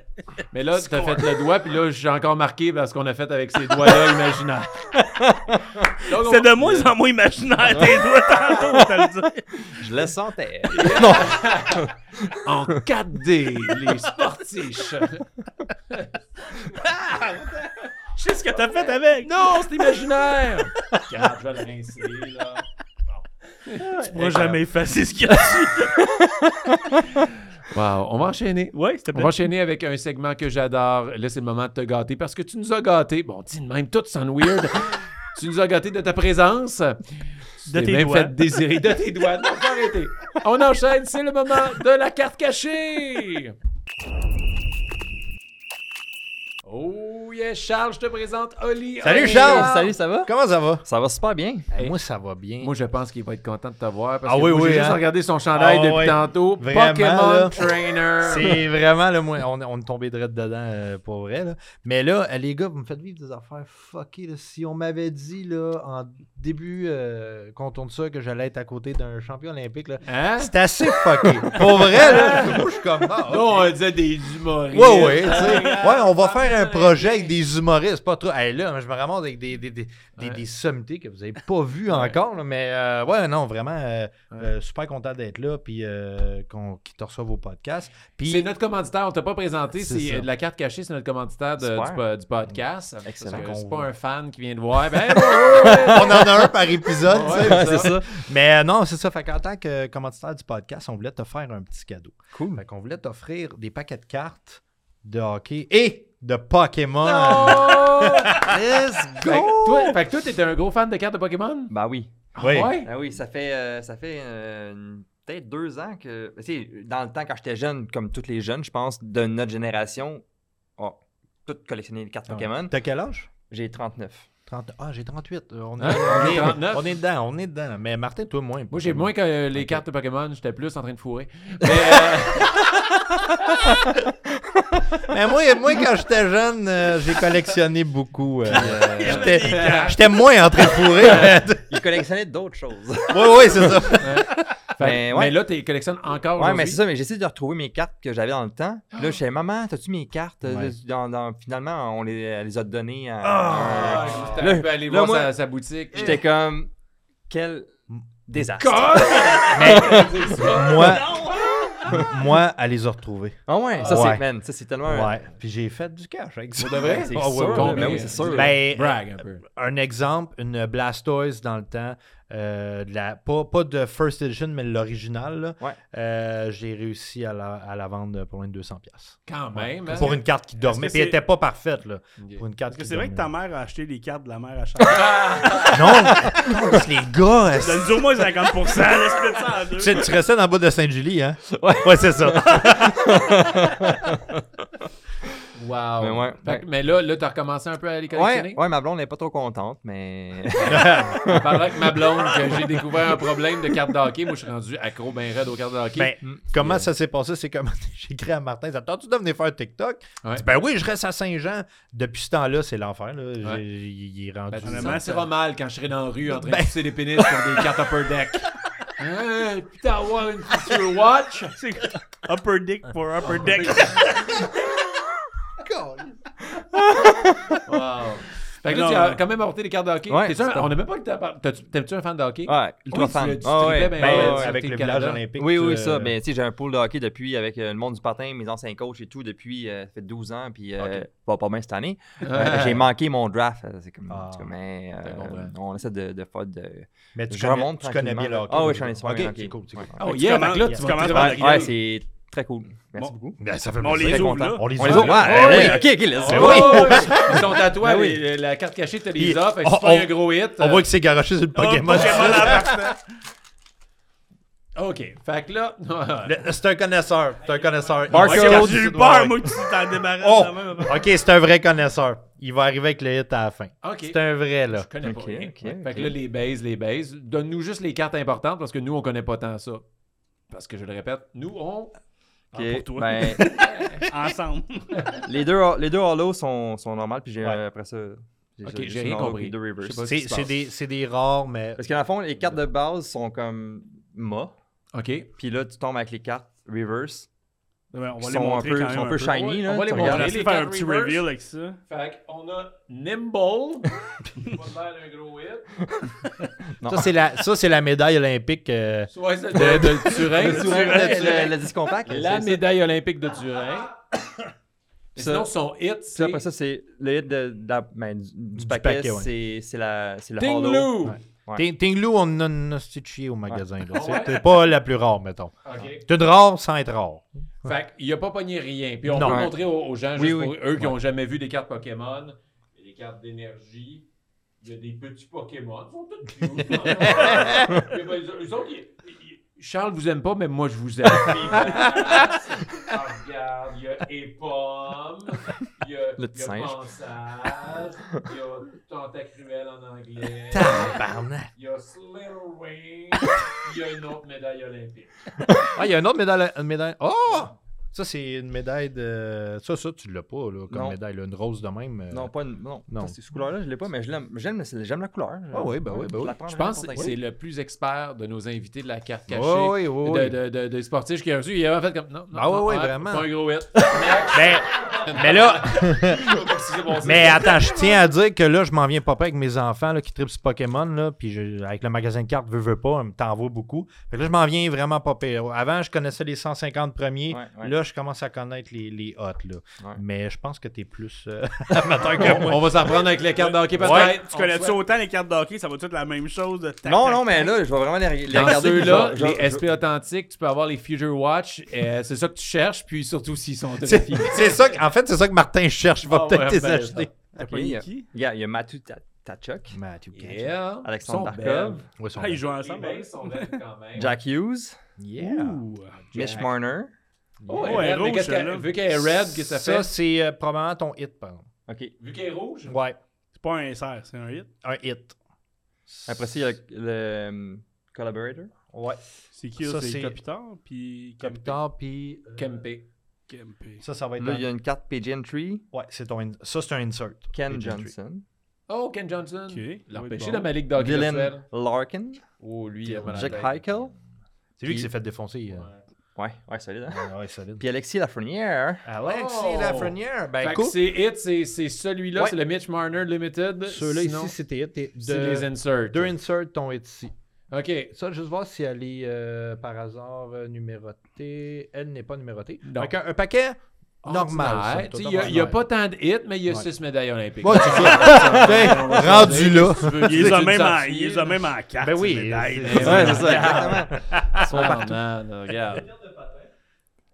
Mais là, t'as fait le doigt, puis là, j'ai encore marqué parce qu'on a fait avec ces doigts-là imaginaires. On- C'est de moins en moins imaginaire tes doigts tantôt, te le dit. Je le sentais. En 4D, les sportiches. Je sais ce que t'as fait avec? Non, c'est imaginaire. Regarde, je vais le rincer, là. Tu pourras jamais effacer ce qu'il y a dessus. Wow, on va enchaîner. Ouais, s'il te On plaît. va enchaîner avec un segment que j'adore. Là, c'est le moment de te gâter parce que tu nous as gâtés. Bon, dis de même, tout sonne weird. tu nous as gâtés de ta présence. De t'es même doigts. fait désirer de tes doigts. Non, faut arrêter. On enchaîne, c'est le moment de la carte cachée. Oh yeah, Charles, je te présente Oli. Salut, Oli. Charles. Salut, ça va? Comment ça va? Ça va super bien. Hey. Moi, ça va bien. Moi, je pense qu'il va être content de te voir parce Ah que oui, moi, oui, j'ai juste hein? regardé son chandail Ah depuis tantôt. Vraiment, Pokémon là. Trainer. C'est vraiment, là, moi, on, on est tombé direct dedans euh, pour vrai. Là. Mais là, euh, les gars, vous me faites vivre des affaires fuckées. Si on m'avait dit là, en début euh, qu'on tourne ça que j'allais être à côté d'un champion olympique, là, Hein? c'est assez fucké. pour vrai, là, moi, je suis comme. ah. Non, on disait des humoristes. Ouais, ouais, tu sais. Ouais, on va faire un projet avec des humoristes, pas trop. Hey, là, je me ramasse avec des, des, des, des, Ouais. des sommités que vous avez pas vues encore, là, mais euh, ouais, non, vraiment, euh, euh, super content d'être là, puis euh, qu'on, qu'ils te reçoivent au podcast. Puis, C'est notre commanditaire, on t'a pas présenté, C'est la carte cachée, c'est notre commanditaire de- du, po- du podcast. Excellent. Parce que Qu'on C'est pas un fan qui vient de voir. Ben, on en a un par épisode. Ouais, c'est ça. Mais euh, non, c'est ça. Fait qu'en tant que commanditaire du podcast, on voulait te faire un petit cadeau. Cool. Fait qu'on voulait t'offrir des paquets de cartes de hockey et de Pokémon. Non! Let's Fait que toi, fait que toi, t'étais un gros fan de cartes de Pokémon? Ben oui. Oui. Ouais? Ah oui, ça fait, euh, ça fait euh, peut-être deux ans que. Tu sais, dans le temps, quand j'étais jeune, comme tous les jeunes, je pense, de notre génération, ont tout collectionné les cartes Pokémon. T'as quel âge? J'ai 39. 30... Ah, j'ai 38. Euh, On est, Hein? on, est, 39? on est dedans, on est dedans. Mais Martin, toi, moins. Moi, j'ai moins que euh, les cartes de Pokémon, j'étais plus en train de fourrer. Mais, euh, Mais moi, moi, quand j'étais jeune, euh, j'ai collectionné beaucoup. euh, euh, j'étais, j'étais moins en train de fourrer. Il collectionnait d'autres choses. Oui, oui, c'est ça. fait- Mais ouais. mais là, tu collectionnes encore Ouais, mais aujourd'hui? c'est ça, mais j'essaie de retrouver mes cartes que j'avais dans le temps. Puis Là, je disais, maman, t'as-tu mes cartes? Ouais. Dans, dans- finalement, on les, elle les a données à. Ah, à- j'étais Là- un peu allé là, voir moi, sa, sa boutique. J'étais comme, quel désastre. Mais... Moi, moi, à les a retrouvés. Ah ouais, ça Ouais. c'est, man, ça c'est tellement. Ouais. Puis j'ai fait du cash avec ça. De vrai? C'est Ah ouais, sûr, ben oui, c'est sûr. Ben, Brag un peu. un exemple, une Blastoise dans le temps, euh, de la, pas, pas de First Edition, mais l'original, Ouais. euh, j'ai réussi à la, à la vendre pour moins de 200$. piastres. Quand même. hein? Pour une carte qui dormait. Puis elle c'est- était pas parfaite. Là, pour une carte Est-ce que c'est vrai que ta mère a acheté les cartes de la mère à Charles? Non! Câlisse, les gars! est-ce- Donne-nous au moins 50%, laisse-le ça en deux. Tu, sais, tu restais dans le bout de Saint-Julie, hein? Ouais, ouais c'est ça. Wow. Mais ouais, Fait ouais. que- mais là, là tu as recommencé un peu à les collectionner? Ouais, ouais, ma blonde n'est pas trop contente, mais. Je parlais avec ma blonde que j'ai découvert un problème de carte de hockey. Moi, je suis rendu accro ben raide aux cartes de hockey. Ben, comment ça s'est passé? C'est comme j'ai écrit à Martin, t'attends-tu de venir faire TikTok? Ouais. Il dit, ben oui, je reste à Saint-Jean. Depuis ce temps-là, c'est l'enfer. Il est rendu. Ben, tu mal quand je serai dans la rue en train Ben- de pousser des pénis sur des cartes upper deck. Hey, putain, avoir une future watch? C'est upper dick pour upper deck. Wow. Fait que là, Non, tu as quand même apporté des cartes de hockey. Ouais, T'es-tu un- c'est on n'a même pas que t'as T'aimes-tu un fan de hockey? Ouais, ultra Oui, tu fan. tu Ah ouais. ben Ben, raide euh, avec le Canada. village olympique. Oui, oui, euh, ça. Mais tu sais, j'ai un pool de hockey depuis avec euh, le monde du patin, mes anciens coachs et tout, depuis euh, ça fait 12 ans, puis euh, pas, pas bien cette année. Euh, j'ai manqué mon draft. euh, C'est comme. Ah. tout cas, mais euh, comprends. on essaie de, de faire de. Mais tu Je connais, remonte tu connais bien le tranquillement. hockey. Ah oui, je connais super Ok, bien le c'est hockey. cool. c'est Ouais. cool. Oh Tu yeah, fait que là, tu tu commences vas par la. Ouais, gueule. c'est très cool. Merci Bon. beaucoup. Ben, ça fait plaisir. les ouvre, là. On les On les ouvre. Ouais, Oh, ouais, oui. ok, ok, let's Oh, go. ouais. Ils sont à toi, Ben oui. les- la carte cachée, t'as les Il- offres. Fait que on- si tu pognes on- un gros hit. On voit que c'est garoché sur le Oh, Pokémon. Euh, OK. Fait que là. C'est un connaisseur. C'est un connaisseur. Barcode. J'ai eu du peur, moi, que tu t'en débarrasses. Oh! Ok, c'est un vrai connaisseur. Il va arriver avec le hit à la fin. C'est un vrai, là. Je connais pas rien. Fait que là, les bases, les bases. Donne-nous juste les cartes importantes parce que nous, on connaît pas tant ça. Parce que je le répète, nous, on. Ah, Ok, pour toi. ben, Ensemble. les deux, les deux hollow sont, sont normales, puis j'ai Ouais. après ça. Ok, j'ai rien compris. C'est des, c'est des rares, mais. Parce qu'en fond, les cartes de base sont comme ma, OK. puis là, tu tombes avec les cartes reverse. Ouais, on va les un montrer peu, quand sont un peu shiny. On va les tu On va montrer. faire un petit reverse. reveal avec ça. Fait qu'on a Nimble. Pas l'air d'un gros hit. Non. Ça, c'est la, ça, c'est la médaille olympique. euh, de, de Turin. Le, le, le, le disque compact. La c'est ça. médaille olympique de Turin. Ça- Sinon, son hit, c'est après ça, c'est le hit de, ben, du, paquet, paquet, ouais. c'est c'est la- c'est le hollow. Ouais. Ouais. Ting- Tinglou, on en a chier au magasin. ouais? Pas la plus rare, mettons. OK. C'est une rare sans être rare. Fait qu'il a pas pogné rien. Puis on Non. peut montrer aux, aux gens, Oui, juste oui. pour eux qui n'ont jamais vu des cartes Pokémon, il y a des cartes d'énergie, il y a des petits Pokémon. Ils sont tous cute. Ils- Charles vous aime pas, mais moi je vous aime. Ah, regarde, il y a a, Le il petit y a singe. Il y a Tentacruel en anglais, Tabarnak. il y a Slitherwing, il y a une autre médaille olympique. Ah, il y a une autre médaille. Une médaille. Oh! Ça, c'est une médaille de. Ça, ça, tu l'as pas, là, comme Non. médaille. là, Une rose de même. euh. Non, pas une, non. Non. Ça, Cette couleur-là, je l'ai pas, mais je l'aime. J'aime j'aime la couleur. Ah oui, ben oui, ben oui. prends Je pense que c'est le plus expert de nos invités de la carte cachée. Oui, oui, oui. de, oui. de, de, de sportifs qui a reçu. Il a fait comme. Non, non, Ah ouais, ouais, vraiment. Pas un gros hit. Ben, mais là, mais attends, je tiens à dire que là, je m'en viens pas avec mes enfants là, qui tripent sur Pokémon, là, puis je- avec le magasin de cartes, veux, veux pas, t'en vois beaucoup. Fait que là, je m'en viens vraiment pas pire. Avant, je connaissais les 150 premiers. Ouais, ouais. Là, je commence à connaître les, les hot, là. Ouais. Mais je pense que t'es plus euh, amateur que moi. On va s'en prendre avec les cartes de hockey peut-être. Ouais, tu On connais-tu souhaite- autant les cartes de hockey, ça va tout être la même chose de tac, Non, tac, non, mais là, je vais vraiment les, les Dans regarder. vais- les SP authentiques, tu peux avoir les Future Watch. euh, c'est ça que tu cherches, puis surtout s'ils sont C'est ça, que- en fait, c'est ça que Martin cherche. Il va Ah peut-être ouais, les ben, acheter. T'as Ok, pas il y a- qui? Il y a, il y a Matthew Ta- Tachuk, Ketchum. Yeah. Alexandre Barkov. Ouais, Ah, ils jouent ensemble. sont belles quand même. Jack Hughes, Yeah. Ouh. Mitch Jack. Marner. Oh, Ouais, elle est rouge. Vu qu'elle est red, qu'est-ce que ça Ça, fait? c'est euh, probablement ton hit, par exemple. OK. Vu qu'elle est rouge? Ouais, C'est pas un SR, c'est un hit. un hit. Après ça, il y a le, le, um, Collaborator. Ouais. C'est qui, Ça, c'est- Kopitar, puis Capital, puis. euh, Kempe. Kempe. Ça, ça va être. Là, il y a une carte PG Entry. Ouais, c'est ton. in- Ça, c'est un insert. Ken Page entry. Johnson. Oh, Ken Johnson. Ok. L'empêché Ouais, de bon. ma ligue Dylan. Larkin. Oh, lui, il a mal à la Jack. Heikel. C'est lui qui s'est fait défoncer. euh. Ouais, ouais, solide. Hein? Ouais, ouais, solide. Puis Alexis Lafrenière. Alexis Oh! Lafrenière. Ben, c'est hit, c'est c'est celui-là, Ouais. c'est le Mitch Marner Limited. ceux-là Sinon, ici, c'était hit. C'est de- les inserts. Deux inserts ton hit ici. OK. Ça, juste voir si elle est euh, par hasard euh, numérotée. Elle n'est pas numérotée. Donc, un, un paquet normal. Il n'y a, pas tant de hits, mais il y a Ouais. six médailles olympiques. Ouais, c'est ça. Ben, rendu là. Il les a même en- carte. Ben oui, médailles, c'est- là. Ouais, c'est ça, exactement. Ils sont regarde.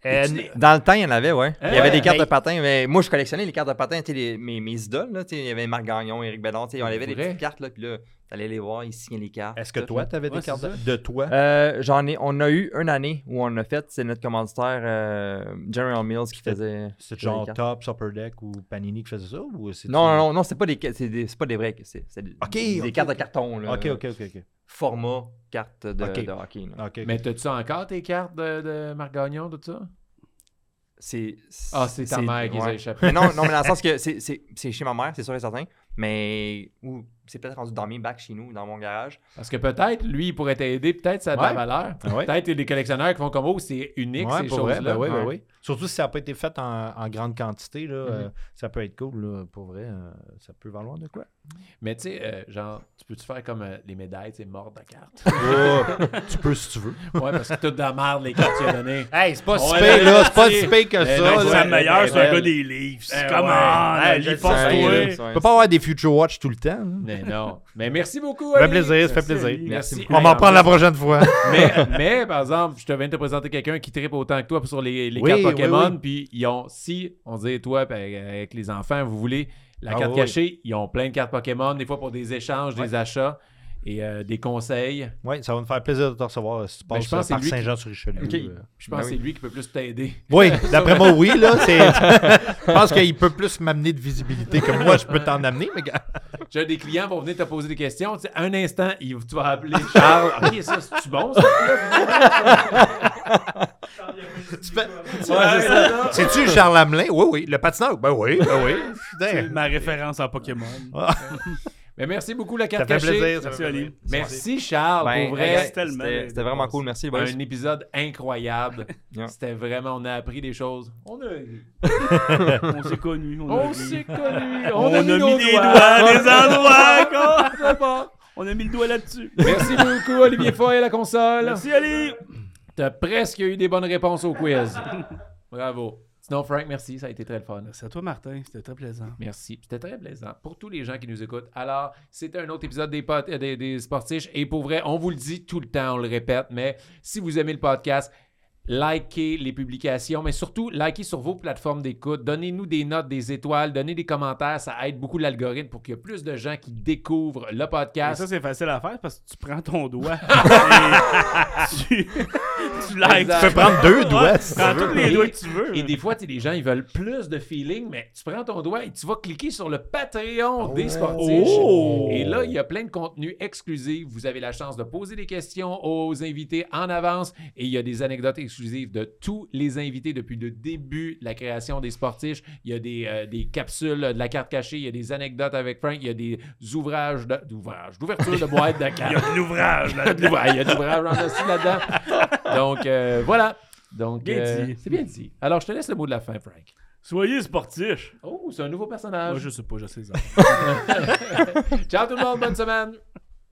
Euh, Dans le temps, il y en avait, ouais. Il y avait des cartes mais- de patins. Mais moi, je collectionnais les cartes de sais, les- mes, mes idoles, là, tu sais, il y avait Marc Gagnon, Éric sais, On avait des petites cartes. Là, puis là, T'allais les voir, ils signaient les cartes. Est-ce que toi, tu avais Ouais, des cartes de, de toi? Euh, J'en ai, on a eu une année où on a fait, c'est notre commanditaire euh, General Mills qui faisait. C'est genre. Top, Upper Deck ou Panini qui faisait ça ou Non, non, non, non, c'est pas des, c'est des, c'est pas des vrais, c'est des, cartes de carton là. Ok, ok, ok, ok. Format carte de, hockey. Mais t'as-tu encore tes cartes de, de Marc Gagnon, tout ça? C'est. Ah, c'est ta mère qui les a ouais. échappés. Mais non, non, mais dans le sens que c'est- chez ma mère, c'est sûr et certain. Mais ou c'est peut-être rendu dans mes bacs chez nous, dans mon garage. Parce que peut-être, lui, il pourrait t'aider, peut-être ça a de la Ouais. valeur. Ah ouais. Peut-être il y a des collectionneurs qui font comme oh, c'est unique Ouais, ces pour vrai, choses-là. ben oui, ben ouais. oui. Surtout si ça n'a pas été fait en, en grande quantité, là, Mhm. euh, ça peut être cool. Là, pour vrai, euh, ça peut valoir de quoi. Mais tu sais, euh, genre, tu peux-tu faire comme euh, les médailles, c'est mort de carte? tu peux si tu veux. ouais, parce que tout de la merde, les cartes qu'il a données. Hey, c'est pas si pire, là, C'est pas si pire que ça. C'est la meilleure, c'est un gars des livres. Eh Comment? sais, force ouais, toi. On peut pas avoir des Future Watch tout le temps. là. Mais non. Mais merci beaucoup. Ça fait plaisir, ça fait Merci, plaisir. Merci. On m'en prend la prochaine fois. mais, mais, par exemple, je te viens de te présenter quelqu'un qui tripe autant que toi sur les, les Oui, cartes Pokémon. oui. Puis ils ont, si on dit toi, avec les enfants, vous voulez la Ah, carte oui, cachée, ils ont plein de cartes Pokémon, des fois pour des échanges, des achats et euh, des conseils. Oui, ça va me faire plaisir de te recevoir euh, si tu Ben, passes je pense que c'est par lui qui- Saint-Jean-sur-Richelieu. Euh. Je pense Ben que c'est oui. lui qui peut plus t'aider. Oui, d'après moi, oui. Là, c'est... je pense qu'il peut plus m'amener de visibilité que moi, je peux t'en amener. Mais... gars, J'ai des clients vont venir te poser des questions. Tu sais, un instant, il- tu vas appeler Charles. ok, ça, c'est-tu bon, ça? tu fais- C'est-tu Charles Hamelin? Oui, oui. Le patineur? Ben oui, ben oui. Ma référence en Pokémon. Mais merci beaucoup, la Ça carte fait cachée. plaisir. ça Merci, fait Ali. plaisir. Merci, Charles, Ben, pour vrai. c'était- tellement C'était c'était vraiment cool, merci. boys. Un épisode incroyable. Yeah. C'était vraiment, on a appris des choses. On a, On s'est connus. On, on a s'est connus. On, On, a mis, nos des doigts, des endroits. quoi. C'est bon. On a mis le doigt là-dessus. Merci beaucoup, Olivier Foy à la console. Merci, Ali. T'as presque eu des bonnes réponses au quiz. Bravo. Sinon, Frank, merci. Ça a été très le fun. Merci à toi, Martin. C'était très plaisant. Merci. C'était très plaisant pour tous les gens qui nous écoutent. Alors, c'était un autre épisode des, euh, des, des Sportiches. Et pour vrai, on vous le dit tout le temps, on le répète, mais si vous aimez le podcast, likez les publications, mais surtout, likez sur vos plateformes d'écoute. Donnez-nous des notes, des étoiles, donnez des commentaires. Ça aide beaucoup l'algorithme pour qu'il y ait plus de gens qui découvrent le Et podcast. ça, c'est facile à faire parce que tu prends ton doigt et tu, tu likes. Tu peux prendre deux doigts. si tu Prends tous les doigts que tu veux. Et des fois, les gens, ils veulent plus de feeling, mais tu prends ton doigt et tu vas cliquer sur le Patreon des sportifs. Oh! Et là, il y a plein de contenus exclusifs. Vous avez la chance de poser des questions aux invités en avance et il y a des anecdotes exclusives de tous les invités depuis le début de la création des sportifs. Il y a des, euh, des capsules de la carte cachée, il y a des anecdotes avec Frank, il y a des ouvrages d'ouvrages, d'ouverture de boîtes de Il y cartes. a de l'ouvrage Il y a de l'ouvrage, il y a de l'ouvrage en dessous là-dedans. Donc, euh, voilà. Donc, Bien euh, dit. c'est bien dit. Alors, je te laisse le mot de la fin, Frank. Soyez sportifs. Oh, c'est un nouveau Moi, personnage. je sais pas, je sais ça. Ciao tout le monde, bonne semaine.